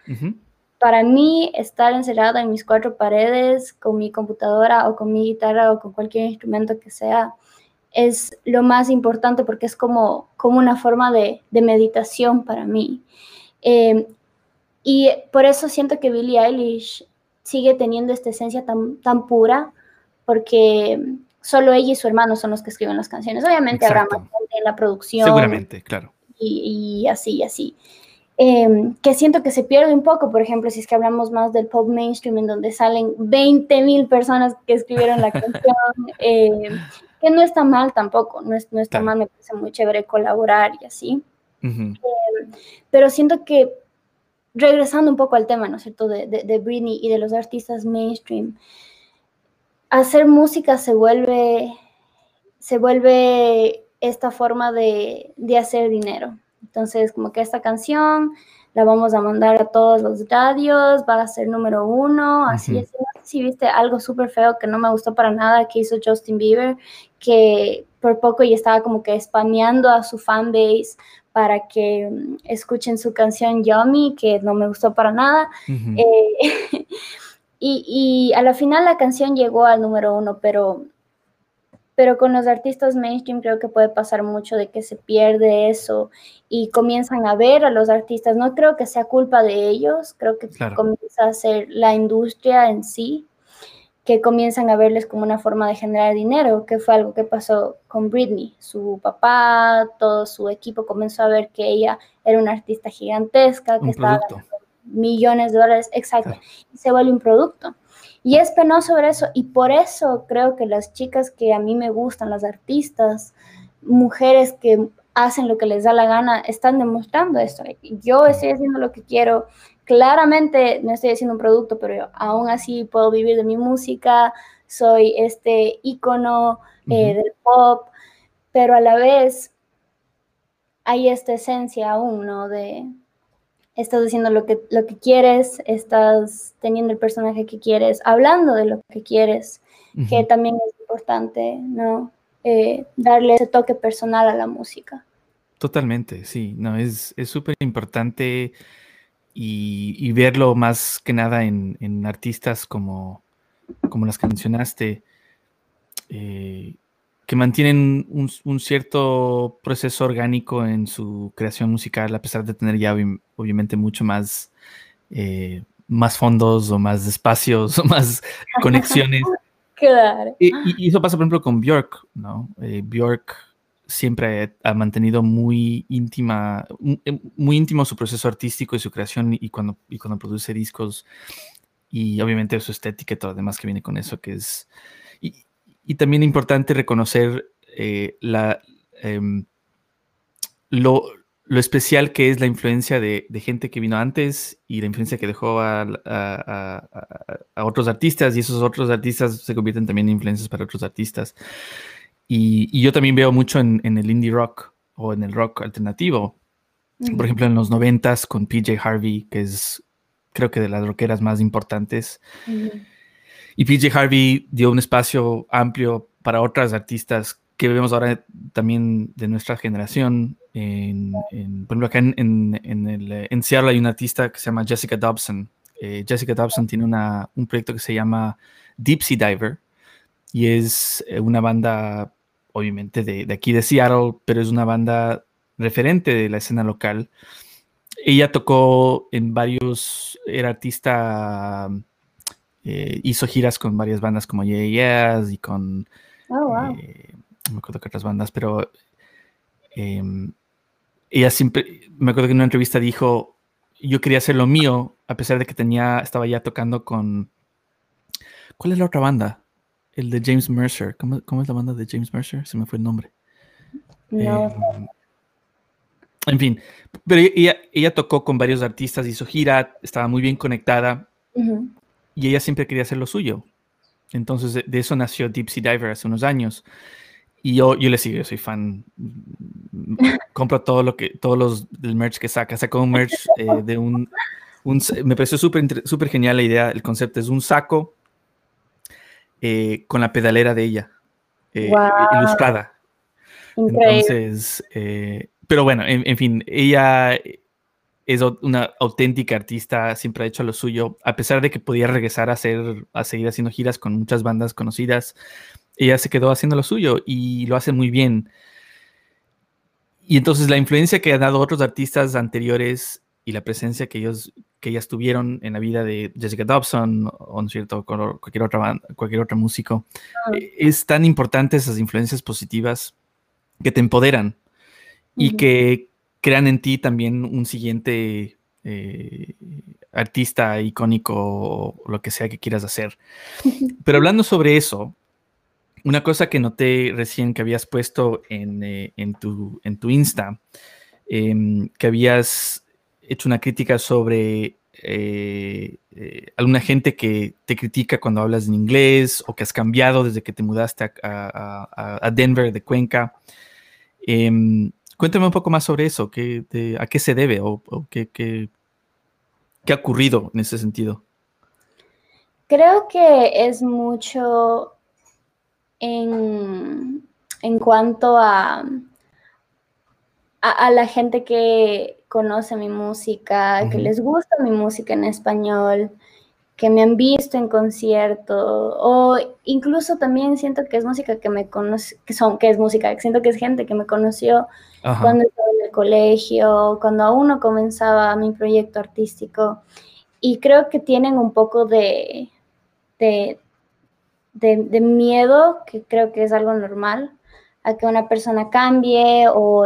Para mí, estar encerrada en mis cuatro paredes con mi computadora o con mi guitarra o con cualquier instrumento que sea, es lo más importante porque es como, como una forma de, meditación para mí. Em, y por eso siento que Billie Eilish sigue teniendo esta esencia tan, tan pura, porque solo ella y su hermano son los que escriben las canciones. Obviamente habrá más gente en la producción. Seguramente, claro. Y, y así, así. Em, que siento que se pierde un poco, por ejemplo, si es que hablamos más del pop mainstream, en donde salen 20 mil personas que escribieron la canción. Eh, que no está mal tampoco, no, es, no está mal, me parece muy chévere colaborar y así. Em, pero siento que, regresando un poco al tema, ¿no es cierto?, de, de, Britney y de los artistas mainstream, hacer música se vuelve, se vuelve esta forma de, de hacer dinero. Entonces, como que esta canción la vamos a mandar a todos los radios, va a ser número uno, así es. Si viste algo súper feo que no me gustó para nada que hizo Justin Bieber, que por poco ya estaba como que spameando a su fanbase para que mm, escuchen su canción Yummy, que no me gustó para nada. Eh, y, y a la final la canción llegó al número uno, pero pero con los artistas mainstream creo que puede pasar mucho de que se pierde eso y comienzan a ver a los artistas. No creo que sea culpa de ellos, creo que comienza a ser la industria en sí, que comienzan a verles como una forma de generar dinero, que fue algo que pasó con Britney. Su papá, todo su equipo comenzó a ver que ella era una artista gigantesca, que estaba ganando millones de dólares, exacto, y se vuelve un producto. Y es penoso ver eso y por eso creo que las chicas que a mí me gustan, las artistas, mujeres que hacen lo que les da la gana, están demostrando esto. Yo estoy haciendo lo que quiero. Claramente no estoy haciendo un producto, pero aún así puedo vivir de mi música. Soy este ícono eh, del pop, pero a la vez hay esta esencia aún, ¿no? De, estás haciendo lo que, lo que quieres, estás teniendo el personaje que quieres, hablando de lo que quieres, que también es importante, ¿no? Eh, darle ese toque personal a la música. Totalmente, sí, no, es súper importante y, verlo más que nada en, artistas como, como las que mencionaste, eh, que mantienen un, cierto proceso orgánico en su creación musical, a pesar de tener ya obviamente mucho más, eh, más fondos o más espacios o más conexiones. claro. Y, eso pasa, por ejemplo, con Björk, ¿no? Eh, Björk siempre ha mantenido muy íntima, eh, muy íntimo su proceso artístico y su creación y cuando, y cuando produce discos y obviamente su estética y todo lo demás que viene con eso, que es y también importante reconocer eh, la, em, lo, especial que es la influencia de, gente que vino antes y la influencia que dejó a, otros artistas y esos otros artistas se convierten también en influencias para otros artistas. Y, yo también veo mucho en, el indie rock o en el rock alternativo. Por ejemplo, en los noventas con PJ Harvey, que es creo que de las rockeras más importantes. Y PJ Harvey dio un espacio amplio para otras artistas que vemos ahora también de nuestra generación. En, por ejemplo, acá en, Seattle hay una artista que se llama Jessica Dobson. Eh, Jessica Dobson tiene un proyecto que se llama Deep Sea Diver y es eh, una banda, obviamente, de, de aquí de Seattle, pero es una banda referente de la escena local. Ella tocó en varios, era artista eh, hizo giras con varias bandas como Yeah, y con... Oh, eh, no me acuerdo qué otras bandas, pero em, ella siempre, me acuerdo que en una entrevista dijo, yo quería hacer lo mío, a pesar de que tenía, estaba ya tocando con... ¿Cuál es la otra banda? El de James Mercer. ¿Cómo, es la banda de James Mercer? Se me fue el nombre. No. Em, en fin, pero ella, ella, tocó con varios artistas, hizo gira, estaba muy bien conectada y ella siempre quería hacer lo suyo. Entonces de, eso nació Deep Sea Diver hace unos años. Y yo, yo le sigo, soy fan. Compro todo lo que, todos los del merch que saca. Sacó un merch eh, de un, me pareció súper super genial la idea, el concepto. Es un saco eh, con la pedalera de ella, eh, ilustrada. Entonces, pero bueno, en, fin, ella es una auténtica artista, siempre ha hecho lo suyo, a pesar de que podía regresar a, hacer, a seguir haciendo giras con muchas bandas conocidas, ella se quedó haciendo lo suyo y lo hace muy bien. Y entonces la influencia que han dado otros artistas anteriores y la presencia que ellos que ellas tuvieron en la vida de Jessica Dobson o ¿no cierto cualquier otra banda, cualquier otro músico ah. eh, es tan importante esas influencias positivas que te empoderan y que crean en ti también un siguiente eh, artista icónico o lo que sea que quieras hacer. Pero hablando sobre eso, una cosa que noté recién que habías puesto en, eh, tu, en tu, Insta, em, que habías hecho una crítica sobre eh, alguna gente que te critica cuando hablas en inglés o que has cambiado desde que te mudaste a, Denver de Cuenca. Cuéntame un poco más sobre eso, ¿a qué se debe o, qué, qué, ha ocurrido en ese sentido? Creo que es mucho en, cuanto a, a, la gente que conoce mi música, que les gusta mi música en español, que me han visto en concierto o incluso también siento que es música que me conoce, que son, que es música, siento que es gente que me conoció cuando estaba en el colegio, cuando aún no comenzaba mi proyecto artístico y creo que tienen un poco de, de, de miedo, que creo que es algo normal, a que una persona cambie o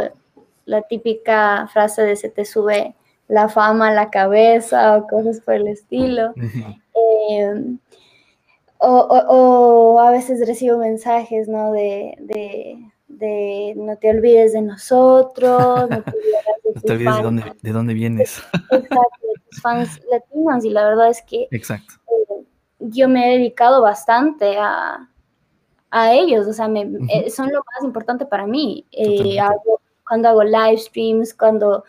la típica frase de se te sube la fama a la cabeza o cosas por el estilo. O, a veces recibo mensajes, ¿no? De, no te olvides de nosotros, no te olvides, de, dónde, de dónde vienes. Exacto, de tus fans latinos. Y la verdad es que Exacto. Eh, yo me he dedicado bastante a, ellos, o sea, eh, son lo más importante para mí. Eh, cuando hago live streams, cuando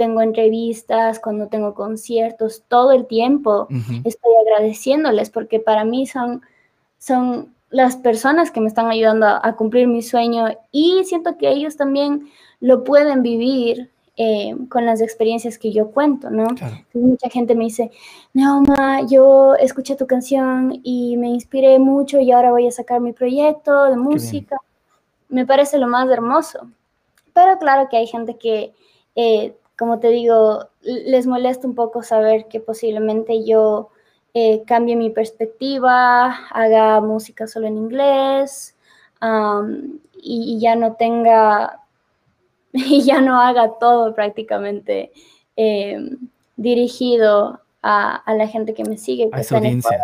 tengo entrevistas, cuando tengo conciertos, todo el tiempo estoy agradeciéndoles porque para mí son, son las personas que me están ayudando a, cumplir mi sueño y siento que ellos también lo pueden vivir eh, con las experiencias que yo cuento, ¿no? Mucha gente me dice, Neoma, yo escuché tu canción y me inspiré mucho y ahora voy a sacar mi proyecto de música. me parece lo más hermoso. Pero claro que hay gente que, eh, como te digo, les molesta un poco saber que posiblemente yo eh, cambie mi perspectiva, haga música solo en inglés y, ya no tenga, y ya no haga todo prácticamente em, dirigido a, la gente que me sigue. a esa audiencia.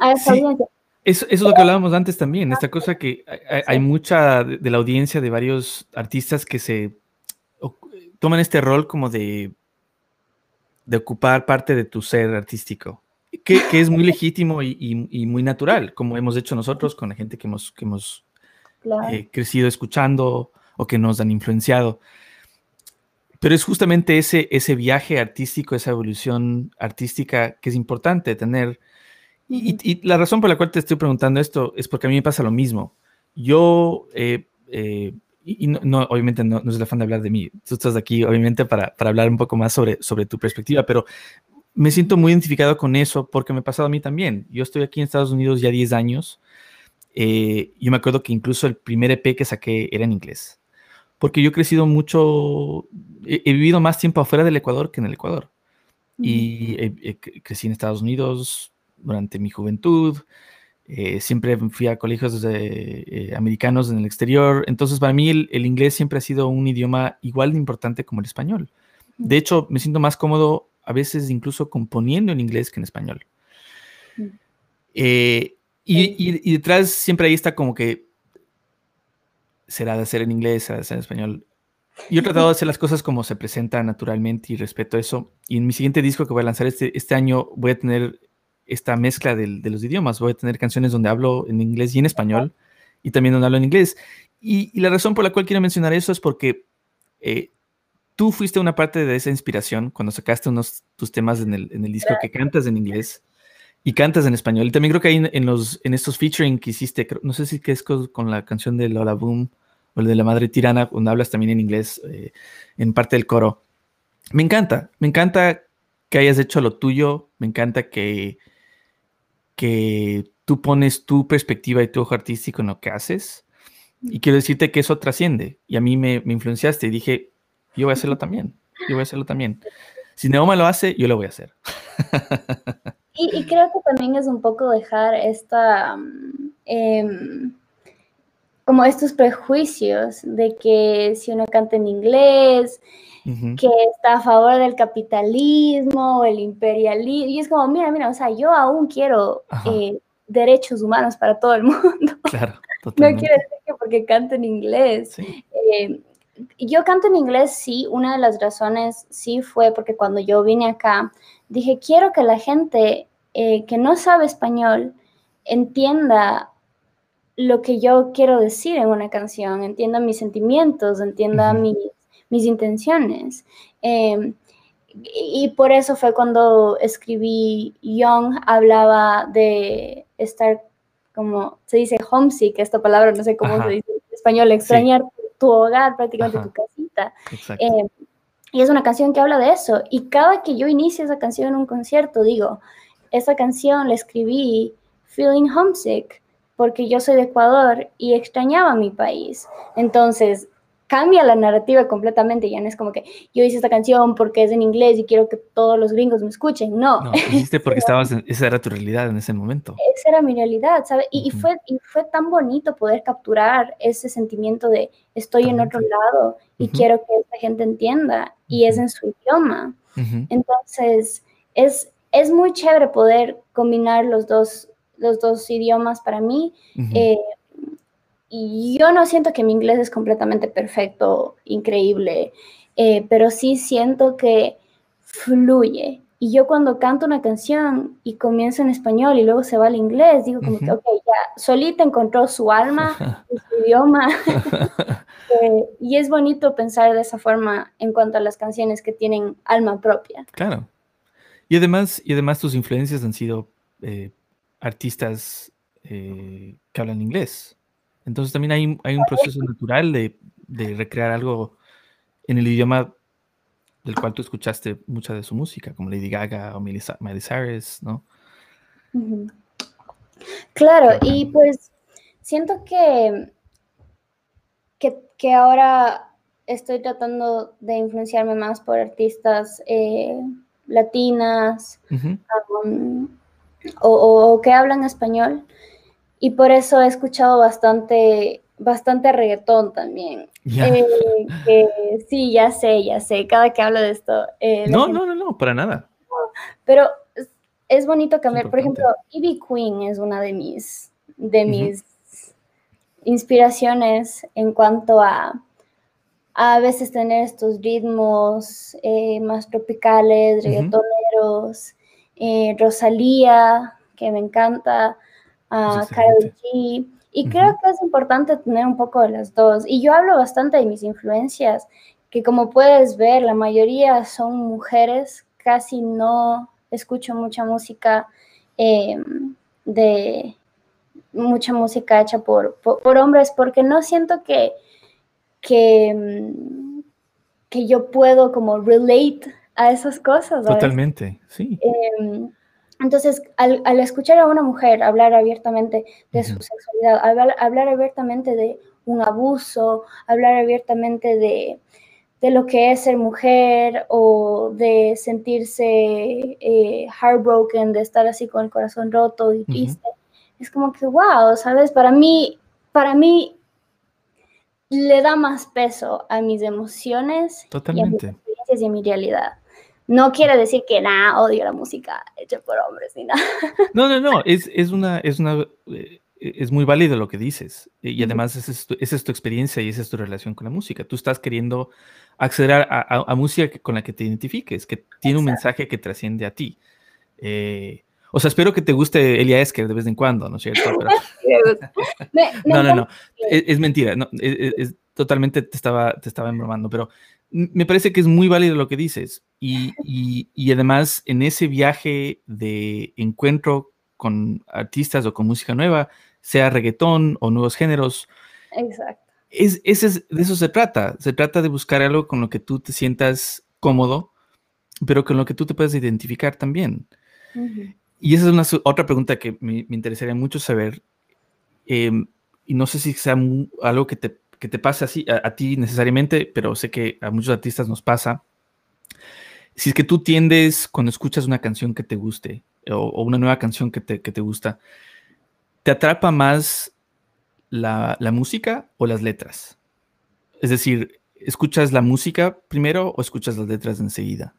A esa audiencia. Eso, es lo que hablábamos antes también, esta cosa que hay, mucha de la audiencia de varios artistas que se toman este rol como de, de ocupar parte de tu ser artístico, que, es muy legítimo y, muy natural, como hemos hecho nosotros con la gente que hemos, que hemos eh, crecido escuchando o que nos han influenciado. Pero es justamente ese, ese viaje artístico, esa evolución artística que es importante tener y, la razón por la cual te estoy preguntando esto es porque a mí me pasa lo mismo. Yo, eh, eh, y no, obviamente no, no, soy afán de hablar de mí, tú estás aquí obviamente para, para, hablar un poco más sobre, sobre tu perspectiva, pero me siento muy identificado con eso porque me ha pasado a mí también. Yo estoy aquí en Estados Unidos ya 10 años. Eh, yo me acuerdo que incluso el primer EP que saqué era en inglés, porque yo he crecido mucho, he, vivido más tiempo afuera del Ecuador que en el Ecuador. Y crecí en Estados Unidos, durante mi juventud. Eh, siempre fui a colegios de, eh, americanos en el exterior. Entonces, para mí el, inglés siempre ha sido un idioma igual de importante como el español. De hecho, me siento más cómodo a veces incluso componiendo en inglés que en español. Eh, y, detrás siempre ahí está como que será de hacer en inglés, será de hacer en español. Yo he tratado de hacer las cosas como se presentan naturalmente y respeto eso. Y en mi siguiente disco que voy a lanzar este, este año voy a tener esta mezcla de, los idiomas. Voy a tener canciones donde hablo en inglés y en español y también donde hablo en inglés. Y, la razón por la cual quiero mencionar eso es porque eh, tú fuiste una parte de esa inspiración cuando sacaste unos tus temas en el, disco que cantas en inglés y cantas en español. Y también creo que hay en, los, en estos featuring que hiciste, no sé si es con, la canción de Lola Boom o el de La Madre Tirana, donde hablas también en inglés eh, en parte del coro. Me encanta, me encanta que hayas hecho lo tuyo, me encanta que, que tú pones tu perspectiva y tu ojo artístico en lo que haces. Y quiero decirte que eso trasciende. Y a mí me, influenciaste y dije, yo voy a hacerlo también. Yo voy a hacerlo también. Si Neoma lo hace, yo lo voy a hacer. Y, creo que también es un poco dejar esta, mm, em, como estos prejuicios de que si uno canta en inglés, que está a favor del capitalismo, el imperialismo, y es como, mira, mira, o sea, yo aún quiero eh, derechos humanos para todo el mundo. Claro, totalmente. No quiere decir que porque canto en inglés. Eh, yo canto en inglés, sí, una de las razones sí fue porque cuando yo vine acá, dije, quiero que la gente eh, que no sabe español entienda lo que yo quiero decir en una canción, entienda mis sentimientos, entienda mis mis intenciones. Em, y por eso fue cuando escribí Young, hablaba de estar como, se dice homesick, esta palabra no sé cómo se dice en español, extrañar tu hogar, prácticamente tu casita. Em, y es una canción que habla de eso. Y cada que yo inicio esa canción en un concierto, digo, esa canción la escribí feeling homesick, porque yo soy de Ecuador y extrañaba mi país. Entonces, cambia la narrativa completamente. Ya no es como que yo hice esta canción porque es en inglés y quiero que todos los gringos me escuchen. No. No, hiciste porque estabas, esa era tu realidad en ese momento. Esa era mi realidad, ¿sabes? Y, fue, y fue tan bonito poder capturar ese sentimiento de estoy en otro lado y quiero que esta gente entienda y es en su idioma. Entonces, es, es muy chévere poder combinar los dos, los dos idiomas para mí y yo no siento que mi inglés es completamente perfecto, increíble, eh, pero sí siento que fluye. Y yo cuando canto una canción y comienzo en español y luego se va al inglés, digo como que, ok, ya, solita encontró su alma, su idioma. Eh, y es bonito pensar de esa forma en cuanto a las canciones que tienen alma propia. Claro. Y además, y además tus influencias han sido eh, artistas que hablan inglés. Entonces también hay, un proceso natural de, recrear algo en el idioma del cual tú escuchaste mucha de su música, como Lady Gaga o Miley Cyrus, ¿no? Claro, y pues siento que que, ahora estoy tratando de influenciarme más por artistas eh, latinas um, o, que hablan español. Y por eso he escuchado bastante, bastante reggaetón también. Eh, sí, ya sé, ya sé, cada que hablo de esto. Eh, no, no, no, no, para nada. Pero es bonito cambiar. Por ejemplo, Ivy Queen es una de mis, de mis inspiraciones en cuanto a a veces tener estos ritmos eh, más tropicales, reggaetoneros, eh, Rosalía, que me encanta, a Karol G. Y creo que es importante tener un poco de las dos. Y yo hablo bastante de mis influencias, que como puedes ver, la mayoría son mujeres, casi no escucho mucha música em, de mucha música hecha por, por, hombres, porque no siento que, que, mm, que yo puedo como relate a esas cosas. Totalmente, sí. Em, entonces, al, escuchar a una mujer hablar abiertamente de su sexualidad, hablar, abiertamente de un abuso, hablar abiertamente de, lo que es ser mujer o de sentirse eh, heartbroken, de estar así con el corazón roto y triste, es como que, wow, ¿sabes? Para mí, para mí le da más peso a mis emociones Totalmente. y a mis experiencias y a mi realidad. No quiere decir que nada, odio la música hecha por hombres ni nada. No, no, no, es, es una, es una, eh, es muy válido lo que dices. Y además esa es, tu, es, tu, experiencia y esa es tu relación con la música. Tú estás queriendo acceder a, música con la que te identifiques, que tiene un mensaje que trasciende a ti. Eh, o sea, espero que te guste Elia Esker de vez en cuando, ¿no es cierto? no, no, no. Es, mentira. No, es, totalmente te estaba, te estaba embromando, pero me parece que es muy válido lo que dices. Y, y, además, en ese viaje de encuentro con artistas o con música nueva, sea reggaetón o nuevos géneros. Exacto. Es, es, de eso se trata. Se trata de buscar algo con lo que tú te sientas cómodo, pero con lo que tú te puedas identificar también. Y esa es una, otra pregunta que me, interesaría mucho saber. Em, y no sé si sea algo que te, que te pase así a, ti necesariamente, pero sé que a muchos artistas nos pasa. Si es que tú tiendes, cuando escuchas una canción que te guste o, una nueva canción que te, que te, gusta, ¿te atrapa más la, la música o las letras? Es decir, ¿escuchas la música primero o escuchas las letras enseguida?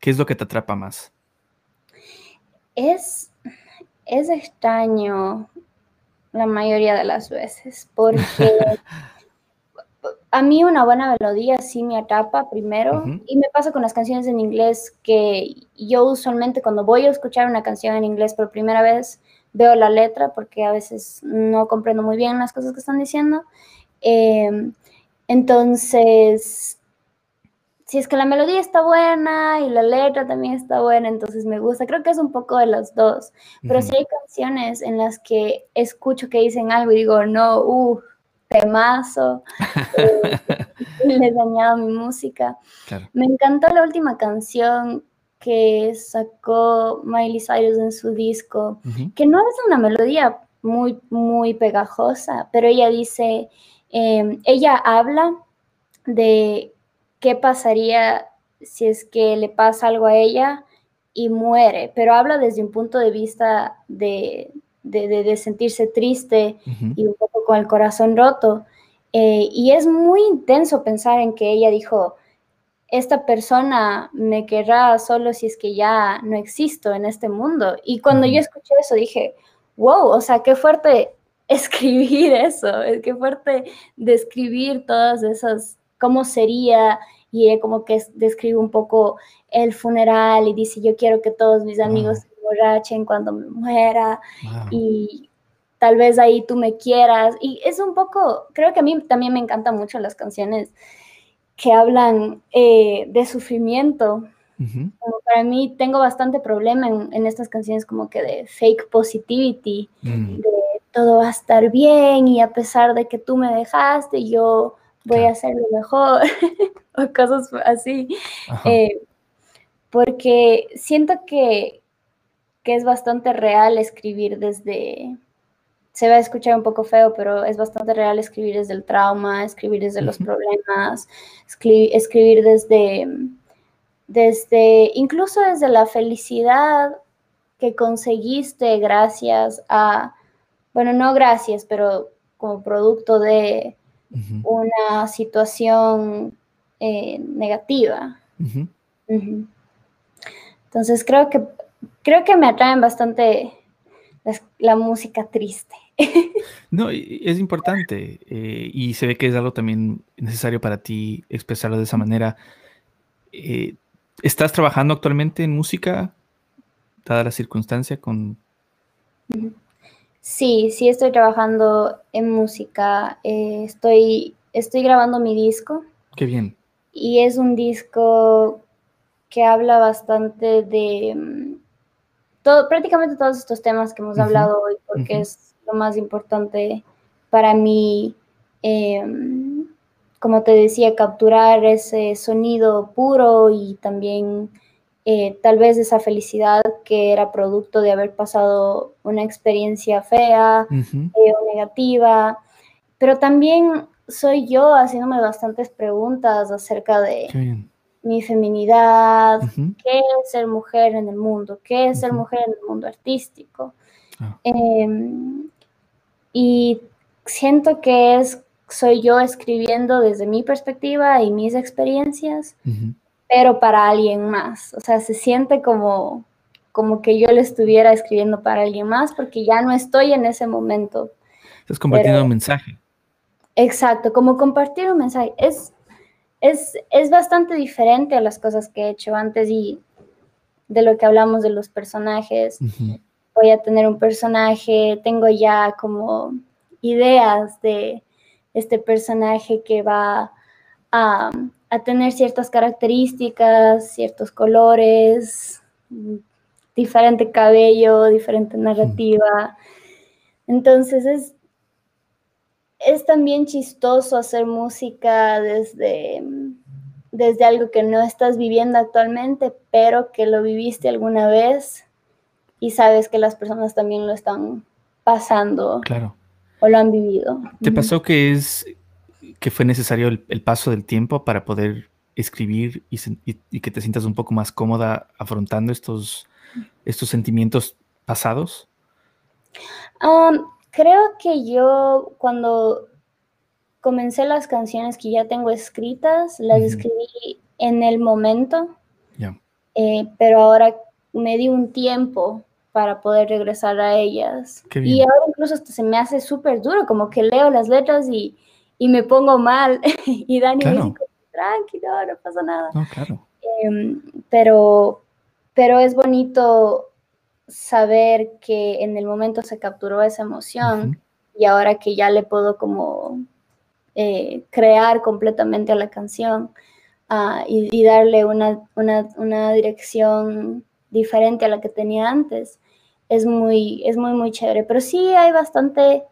¿Qué es lo que te atrapa más? Es, es extraño la mayoría de las veces, porque a mí una buena melodía sí me atrapa primero y me pasa con las canciones en inglés que yo usualmente cuando voy a escuchar una canción en inglés por primera vez veo la letra porque a veces no comprendo muy bien las cosas que están diciendo. Em, entonces, si es que la melodía está buena y la letra también está buena, entonces me gusta. Creo que es un poco de las dos. Pero si hay canciones en las que escucho que dicen algo y digo, no, uff, temazo, eh, le he dañado mi música. Me encantó la última canción que sacó Miley Cyrus en su disco, que no es una melodía muy, muy pegajosa, pero ella dice, em, ella habla de qué pasaría si es que le pasa algo a ella y muere, pero habla desde un punto de vista de, sentirse triste y un poco con el corazón roto. Eh, y es muy intenso pensar en que ella dijo, esta persona me querrá solo si es que ya no existo en este mundo. Y cuando yo escuché eso dije, wow, o sea, qué fuerte escribir eso, qué fuerte describir todas esas cómo sería y como que describe un poco el funeral y dice yo quiero que todos mis amigos emborrachen cuando me muera y tal vez ahí tú me quieras y es un poco, creo que a mí también me encantan mucho las canciones que hablan eh, de sufrimiento. para mí tengo bastante problema en, estas canciones como que de fake positivity, mm. de todo va a estar bien y a pesar de que tú me dejaste, yo voy a hacerlo mejor o cosas así. Eh, porque siento que, es bastante real escribir desde, se va a escuchar un poco feo, pero es bastante real escribir desde el trauma, escribir desde los problemas, escribir desde, desde, incluso desde la felicidad que conseguiste gracias a, bueno, no gracias, pero como producto de una situación eh, negativa. Entonces creo que, creo que me atraen bastante la música triste. No, es importante eh, y se ve que es algo también necesario para ti expresarlo de esa manera. Eh, ¿Estás trabajando actualmente en música, dada la circunstancia con... Sí, sí estoy trabajando en música. Eh, estoy, estoy grabando mi disco. Qué bien. Y es un disco que habla bastante de mm, todo, prácticamente todos estos temas que hemos hablado hoy, porque es lo más importante para mí, em, como te decía, capturar ese sonido puro y también eh, tal vez esa felicidad que era producto de haber pasado una experiencia fea eh, o negativa, pero también soy yo haciéndome bastantes preguntas acerca de mi feminidad, qué es ser mujer en el mundo, qué es ser mujer en el mundo artístico. Ah. Em, y siento que es, soy yo escribiendo desde mi perspectiva y mis experiencias, pero para alguien más. O sea, se siente como, como que yo le estuviera escribiendo para alguien más porque ya no estoy en ese momento. Estás compartiendo un mensaje. Exacto, como compartir un mensaje. Es, es, bastante diferente a las cosas que he hecho antes y de lo que hablamos de los personajes. Voy a tener un personaje, tengo ya como ideas de este personaje que va a, tener ciertas características, ciertos colores, diferente cabello, diferente narrativa. Entonces es, es también chistoso hacer música desde, desde algo que no estás viviendo actualmente, pero que lo viviste alguna vez y sabes que las personas también lo están pasando. Claro. O lo han vivido. ¿Te pasó que es que fue necesario el, paso del tiempo para poder escribir y, que te sientas un poco más cómoda afrontando estos, estos sentimientos pasados? Um, Creo que yo cuando comencé las canciones que ya tengo escritas, las escribí en el momento, eh, pero ahora me di un tiempo para poder regresar a ellas. Y ahora incluso hasta se me hace súper duro, como que leo las letras y, me pongo mal. y Dani me dice, tranquilo, no pasa nada. No, claro. Em, pero, pero es bonito saber que en el momento se capturó esa emoción y ahora que ya le puedo como eh, crear completamente a la canción ah, y, darle una, dirección diferente a la que tenía antes, es muy, es muy, muy chévere. Pero sí hay bastante,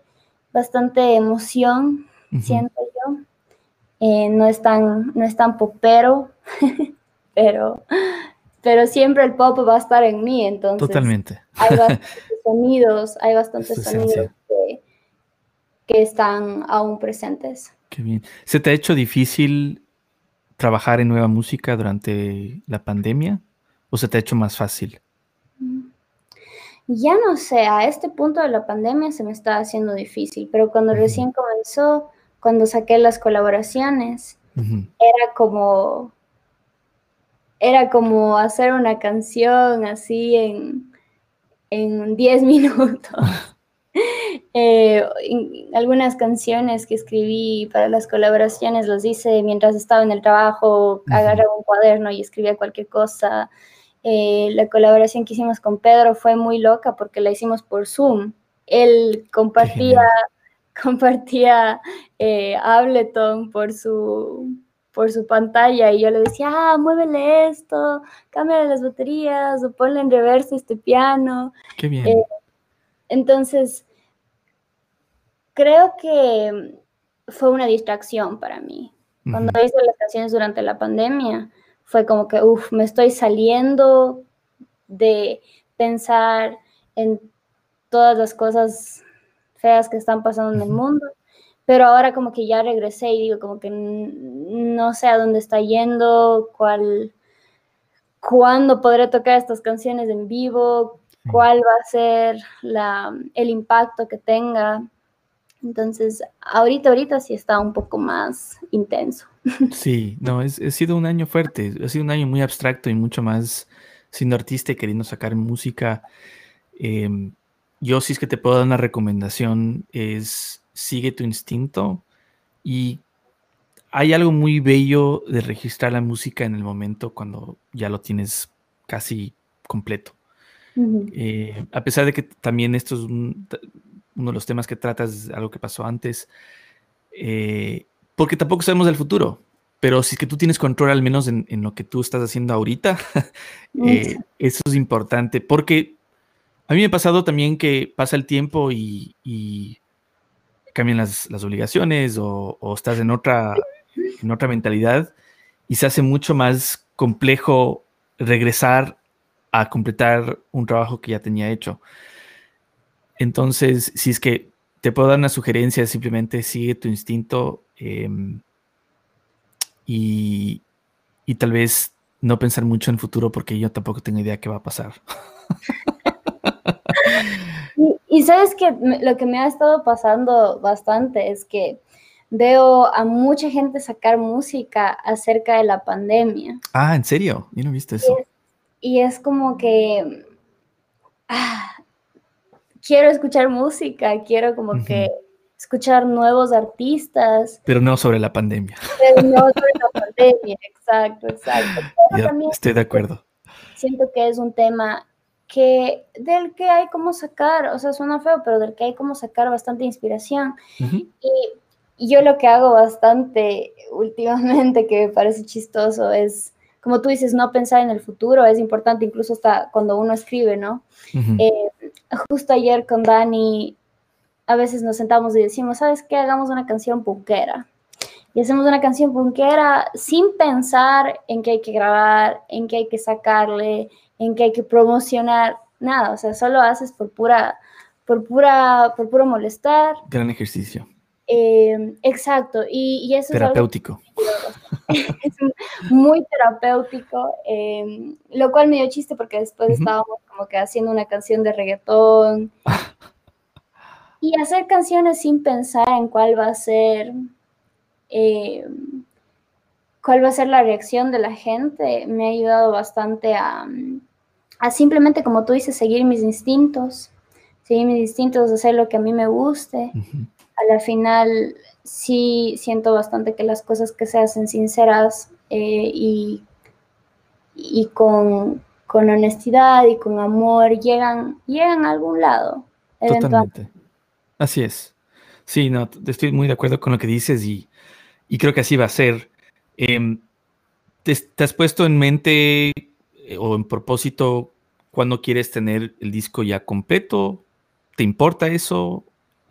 bastante emoción, siento yo. Eh, no, es tan, no es tan popero, pero pero siempre el pop va a estar en mí, entonces. Totalmente. Hay bastantes sonidos, hay bastantes sonidos que, están aún presentes. Qué bien. ¿Se te ha hecho difícil trabajar en nueva música durante la pandemia o se te ha hecho más fácil? Mm. Ya no sé, a este punto de la pandemia se me está haciendo difícil, pero cuando recién comenzó, cuando saqué las colaboraciones, era como era como hacer una canción así en, en 10 minutos. Eh, algunas canciones que escribí para las colaboraciones los hice mientras estaba en el trabajo, agarraba un cuaderno y escribía cualquier cosa. Eh, la colaboración que hicimos con Pedro fue muy loca porque la hicimos por Zoom. Él compartía, compartía eh, Ableton por su, por su pantalla y yo le decía, ah, muévele esto, cámbiale las baterías o ponle en reverso este piano. Qué bien. Eh, entonces, creo que fue una distracción para mí. Cuando hice las canciones durante la pandemia, fue como que, uff, me estoy saliendo de pensar en todas las cosas feas que están pasando en el mundo, pero ahora como que ya regresé y digo como que no sé a dónde está yendo, cuál, cuándo podré tocar estas canciones en vivo, cuál va a ser la, el impacto que tenga. Entonces, ahorita, ahorita sí está un poco más intenso. Sí, no, es, ha sido un año fuerte, ha sido un año muy abstracto y mucho más siendo artista y queriendo sacar música. Em, yo sí es que te puedo dar una recomendación, es sigue tu instinto y hay algo muy bello de registrar la música en el momento cuando ya lo tienes casi completo. Eh, a pesar de que también esto es uno de los temas que tratas, algo que pasó antes, eh, porque tampoco sabemos del futuro, pero si es que tú tienes control al menos en, lo que tú estás haciendo ahorita, eh, eso es importante, porque a mí me ha pasado también que pasa el tiempo y, cambian las, obligaciones o, estás en otra, en otra mentalidad y se hace mucho más complejo regresar a completar un trabajo que ya tenía hecho. Entonces, si es que te puedo dar una sugerencia, simplemente sigue tu instinto em, y, tal vez no pensar mucho en el futuro porque yo tampoco tengo idea qué va a pasar. y, sabes que lo que me ha estado pasando bastante es que veo a mucha gente sacar música acerca de la pandemia. Ah, ¿en serio? Yo no he visto eso y es como que ah, quiero escuchar música, quiero como que escuchar nuevos artistas. Pero no sobre la pandemia. Pero no sobre la pandemia, exacto, exacto. estoy de acuerdo. Siento que es un tema que del que hay como sacar, o sea, suena feo, pero del que hay como sacar bastante inspiración. y, y yo lo que hago bastante últimamente, que me parece chistoso, es como tú dices, no pensar en el futuro es importante, incluso hasta cuando uno escribe, ¿no? Eh, justo ayer con Dani, a veces nos sentamos y decimos, ¿sabes qué? Hagamos una canción punkera. Y hacemos una canción punkera sin pensar en qué hay que grabar, en qué hay que sacarle, en qué hay que promocionar, nada, o sea, solo haces por pura, por pura, por puro molestar. Gran ejercicio. Eh, exacto, y, y eso terapéutico. Es, muy terapéutico, em, lo cual me dio chiste porque después estábamos como que haciendo una canción de reggaetón. y hacer canciones sin pensar en cuál va a ser, em, cuál va a ser la reacción de la gente, me ha ayudado bastante a, a simplemente, como tú dices, seguir mis instintos, seguir mis instintos, hacer lo que a mí me guste a la final sí siento bastante que las cosas que se hacen sinceras eh, y, y con, honestidad y con amor llegan, llegan a algún lado. Totalmente. Así es. Sí, no, estoy muy de acuerdo con lo que dices y, creo que así va a ser. Em, ¿te, has puesto en mente eh, o en propósito cuando quieres tener el disco ya completo? ¿Te importa eso?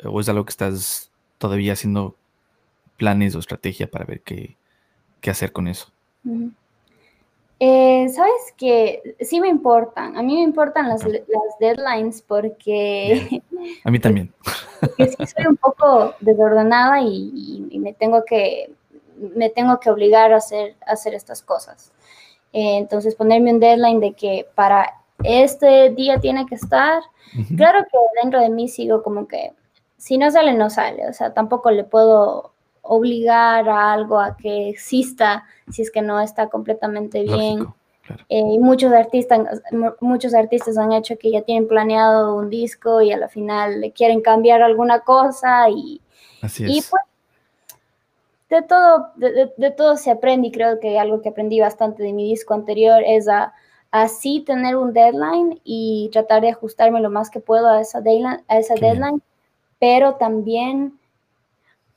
¿O es algo que estás todavía haciendo planes o estrategia para ver qué, hacer con eso? Eh, Sabes que sí me importan. A mí me importan las, deadlines porque. A mí también. porque sí soy un poco desordenada y, me tengo que me tengo que obligar a hacer, hacer estas cosas. Eh, entonces, ponerme un deadline de que para este día tiene que estar. Claro que dentro de mí sigo como que si no sale, no sale. O sea, tampoco le puedo obligar a algo a que exista si es que no está completamente bien. Eh, y muchos artistas, muchos artistas han hecho que ya tienen planeado un disco y a la final le quieren cambiar alguna cosa y, Así es. pues de todo, de, todo se aprende y creo que algo que aprendí bastante de mi disco anterior es a así tener un deadline y tratar de ajustarme lo más que puedo a esa deadline, a esa deadline pero también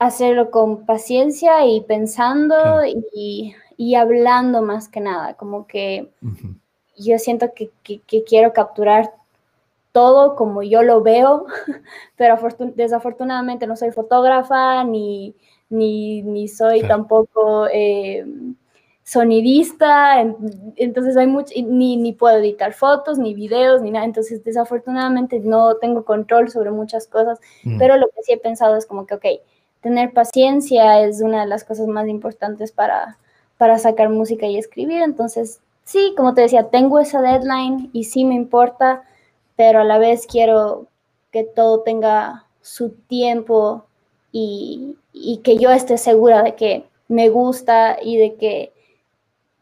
hacerlo con paciencia y pensando y, hablando más que nada, como que yo siento que, quiero capturar todo como yo lo veo, pero desafortunadamente no soy fotógrafa ni, ni, soy tampoco... Eh, sonidista, entonces hay mucho, ni, ni puedo editar fotos, ni videos, ni nada, entonces desafortunadamente no tengo control sobre muchas cosas, mm. pero lo que sí he pensado es como que, ok, tener paciencia es una de las cosas más importantes para, para sacar música y escribir, entonces sí, como te decía, tengo esa deadline y sí me importa, pero a la vez quiero que todo tenga su tiempo y, y que yo esté segura de que me gusta y de que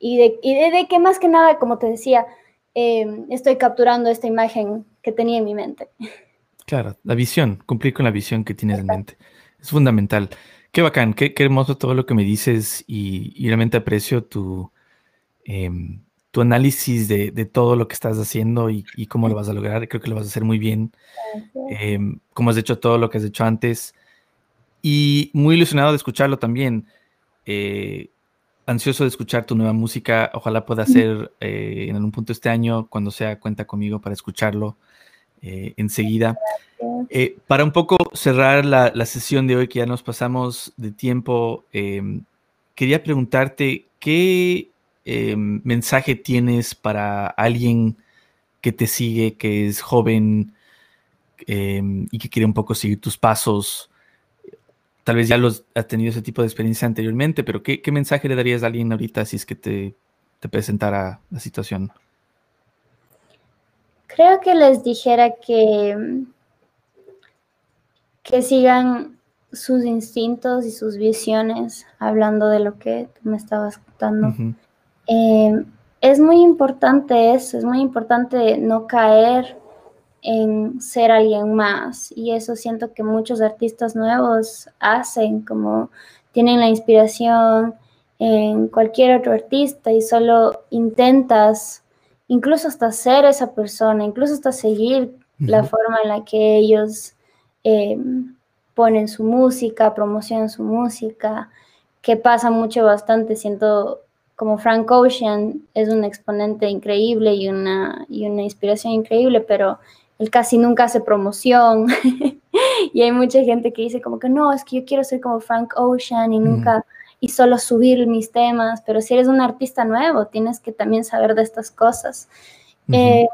y de, que más que nada, como te decía, em, estoy capturando esta imagen que tenía en mi mente. Claro, la visión, cumplir con la visión que tienes en mente. Es fundamental. Qué bacán, qué, hermoso todo lo que me dices y, realmente aprecio tu, em, tu análisis de, todo lo que estás haciendo y, cómo lo vas a lograr. Creo que lo vas a hacer muy bien. Eh, como has hecho todo lo que has hecho antes. Y muy ilusionado de escucharlo también. Eh, ansioso de escuchar tu nueva música. Ojalá pueda ser eh, en algún punto este año, cuando sea, cuenta conmigo para escucharlo eh, enseguida. Para un poco cerrar la, sesión de hoy, que ya nos pasamos de tiempo, em, quería preguntarte qué em, mensaje tienes para alguien que te sigue, que es joven em, y que quiere un poco seguir tus pasos tal vez ya los has tenido ese tipo de experiencia anteriormente, pero ¿qué, mensaje le darías a alguien ahorita si es que te, presentara la situación? Creo que les dijera que, que sigan sus instintos y sus visiones, hablando de lo que tú me estabas contando. Eh, es muy importante eso, es muy importante no caer en ser alguien más. Y eso siento que muchos artistas nuevos hacen, como tienen la inspiración en cualquier otro artista y solo intentas incluso hasta ser esa persona, incluso hasta seguir la forma en la que ellos em, ponen su música, promocionan su música, que pasa mucho bastante, siento como Frank Ocean es un exponente increíble y una, y una inspiración increíble, pero él casi nunca hace promoción. y hay mucha gente que dice como que no, es que yo quiero ser como Frank Ocean y nunca, y solo subir mis temas, pero si eres un artista nuevo, tienes que también saber de estas cosas. Eh,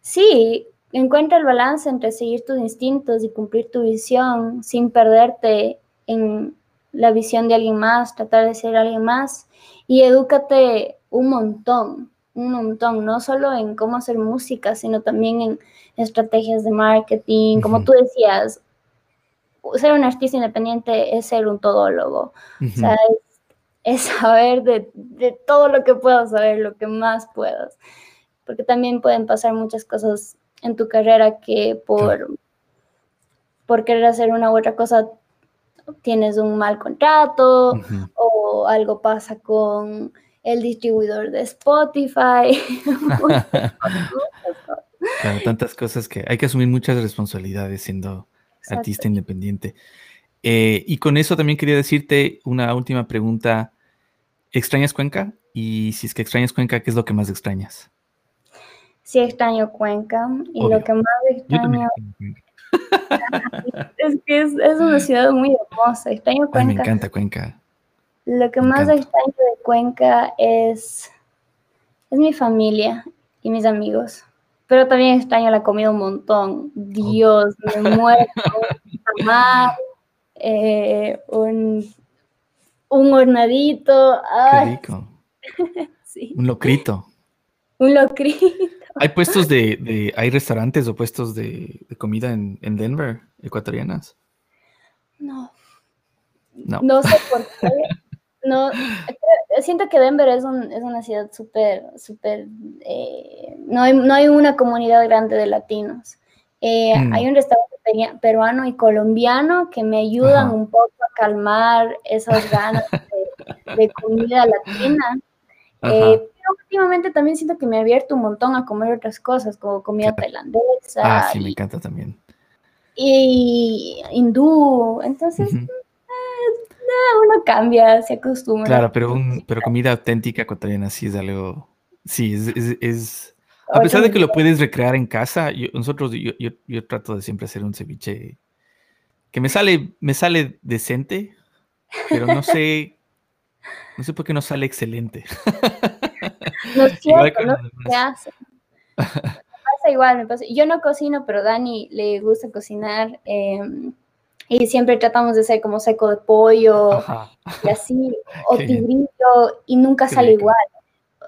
sí, encuentra el balance entre seguir tus instintos y cumplir tu visión sin perderte en la visión de alguien más, tratar de ser alguien más y edúcate un montón un montón, no solo en cómo hacer música, sino también en estrategias de marketing. Como tú decías, ser un artista independiente es ser un todólogo. O sea, es, saber de, todo lo que puedas saber, lo que más puedas. Porque también pueden pasar muchas cosas en tu carrera que por, por querer hacer una u otra cosa tienes un mal contrato o algo pasa con el distribuidor de Spotify. tantas cosas que hay que asumir muchas responsabilidades siendo artista independiente. Eh, y con eso también quería decirte una última pregunta. ¿Extrañas Cuenca? Y si es que extrañas Cuenca, ¿qué es lo que más extrañas? Sí, extraño Cuenca. Y lo que más extraño. es que es, una ciudad muy hermosa. Extraño Cuenca. me encanta Cuenca. Lo que más extraño de Cuenca es, es mi familia y mis amigos. Pero también extraño la comida un montón. Dios, me muero. eh, un, un hornadito. Qué rico. Un locrito. Un locrito. ¿Hay puestos de, hay restaurantes o puestos de, comida en, en, Denver, ecuatorianas? No. No. No sé por qué. No, siento que Denver es, una ciudad súper, súper, eh, no, hay, no hay una comunidad grande de latinos. Eh, mm. Hay un restaurante peruano y colombiano que me ayudan un poco a calmar esas ganas de, comida latina. Eh, pero últimamente también siento que me he abierto un montón a comer otras cosas, como comida tailandesa. Ah, sí, me encanta también. Y hindú. Entonces, uno cambia, se acostumbra. Claro, pero, un, pero comida auténtica ecuatoriana sí es algo, sí, es, a pesar de que lo puedes recrear en casa, nosotros, yo, yo, trato de siempre hacer un ceviche que me sale, me sale decente, pero no sé No sé por qué no sale excelente. No es cierto, no se hace. Me pasa igual, me pasa. Yo no cocino, pero Dani le gusta cocinar. Em, y siempre tratamos de hacer como seco de pollo y así, o tigrillo, y nunca sale igual.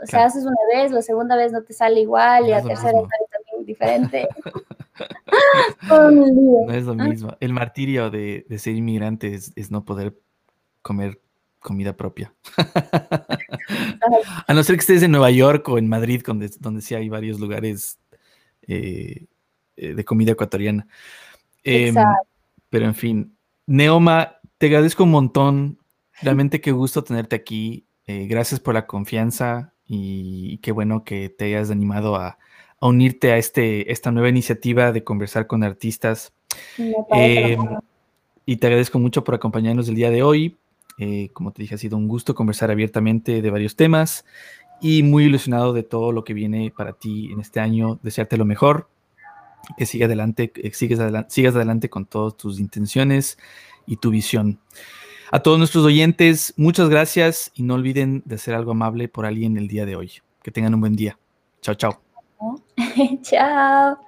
O sea, haces una vez, la segunda vez no te sale igual, y la tercera sale también diferente. no es lo mismo. El martirio de, ser inmigrante es, no poder comer comida propia. A no ser que estés en Nueva York o en Madrid, donde, donde sí hay varios lugares eh, eh, de comida ecuatoriana. Em, pero en fin, Neoma, te agradezco un montón. Realmente qué gusto tenerte aquí. Eh, gracias por la confianza y qué bueno que te hayas animado a, unirte a este, esta nueva iniciativa de conversar con artistas. Em, y te agradezco mucho por acompañarnos el día de hoy. Eh, como te dije, ha sido un gusto conversar abiertamente de varios temas y muy ilusionado de todo lo que viene para ti en este año. Desearte lo mejor que siga adelante, eh, sigas adelante, sigas adelante con todas tus intenciones y tu visión. A todos nuestros oyentes, muchas gracias y no olviden de hacer algo amable por alguien el día de hoy. Que tengan un buen día. Chao, chao. chao.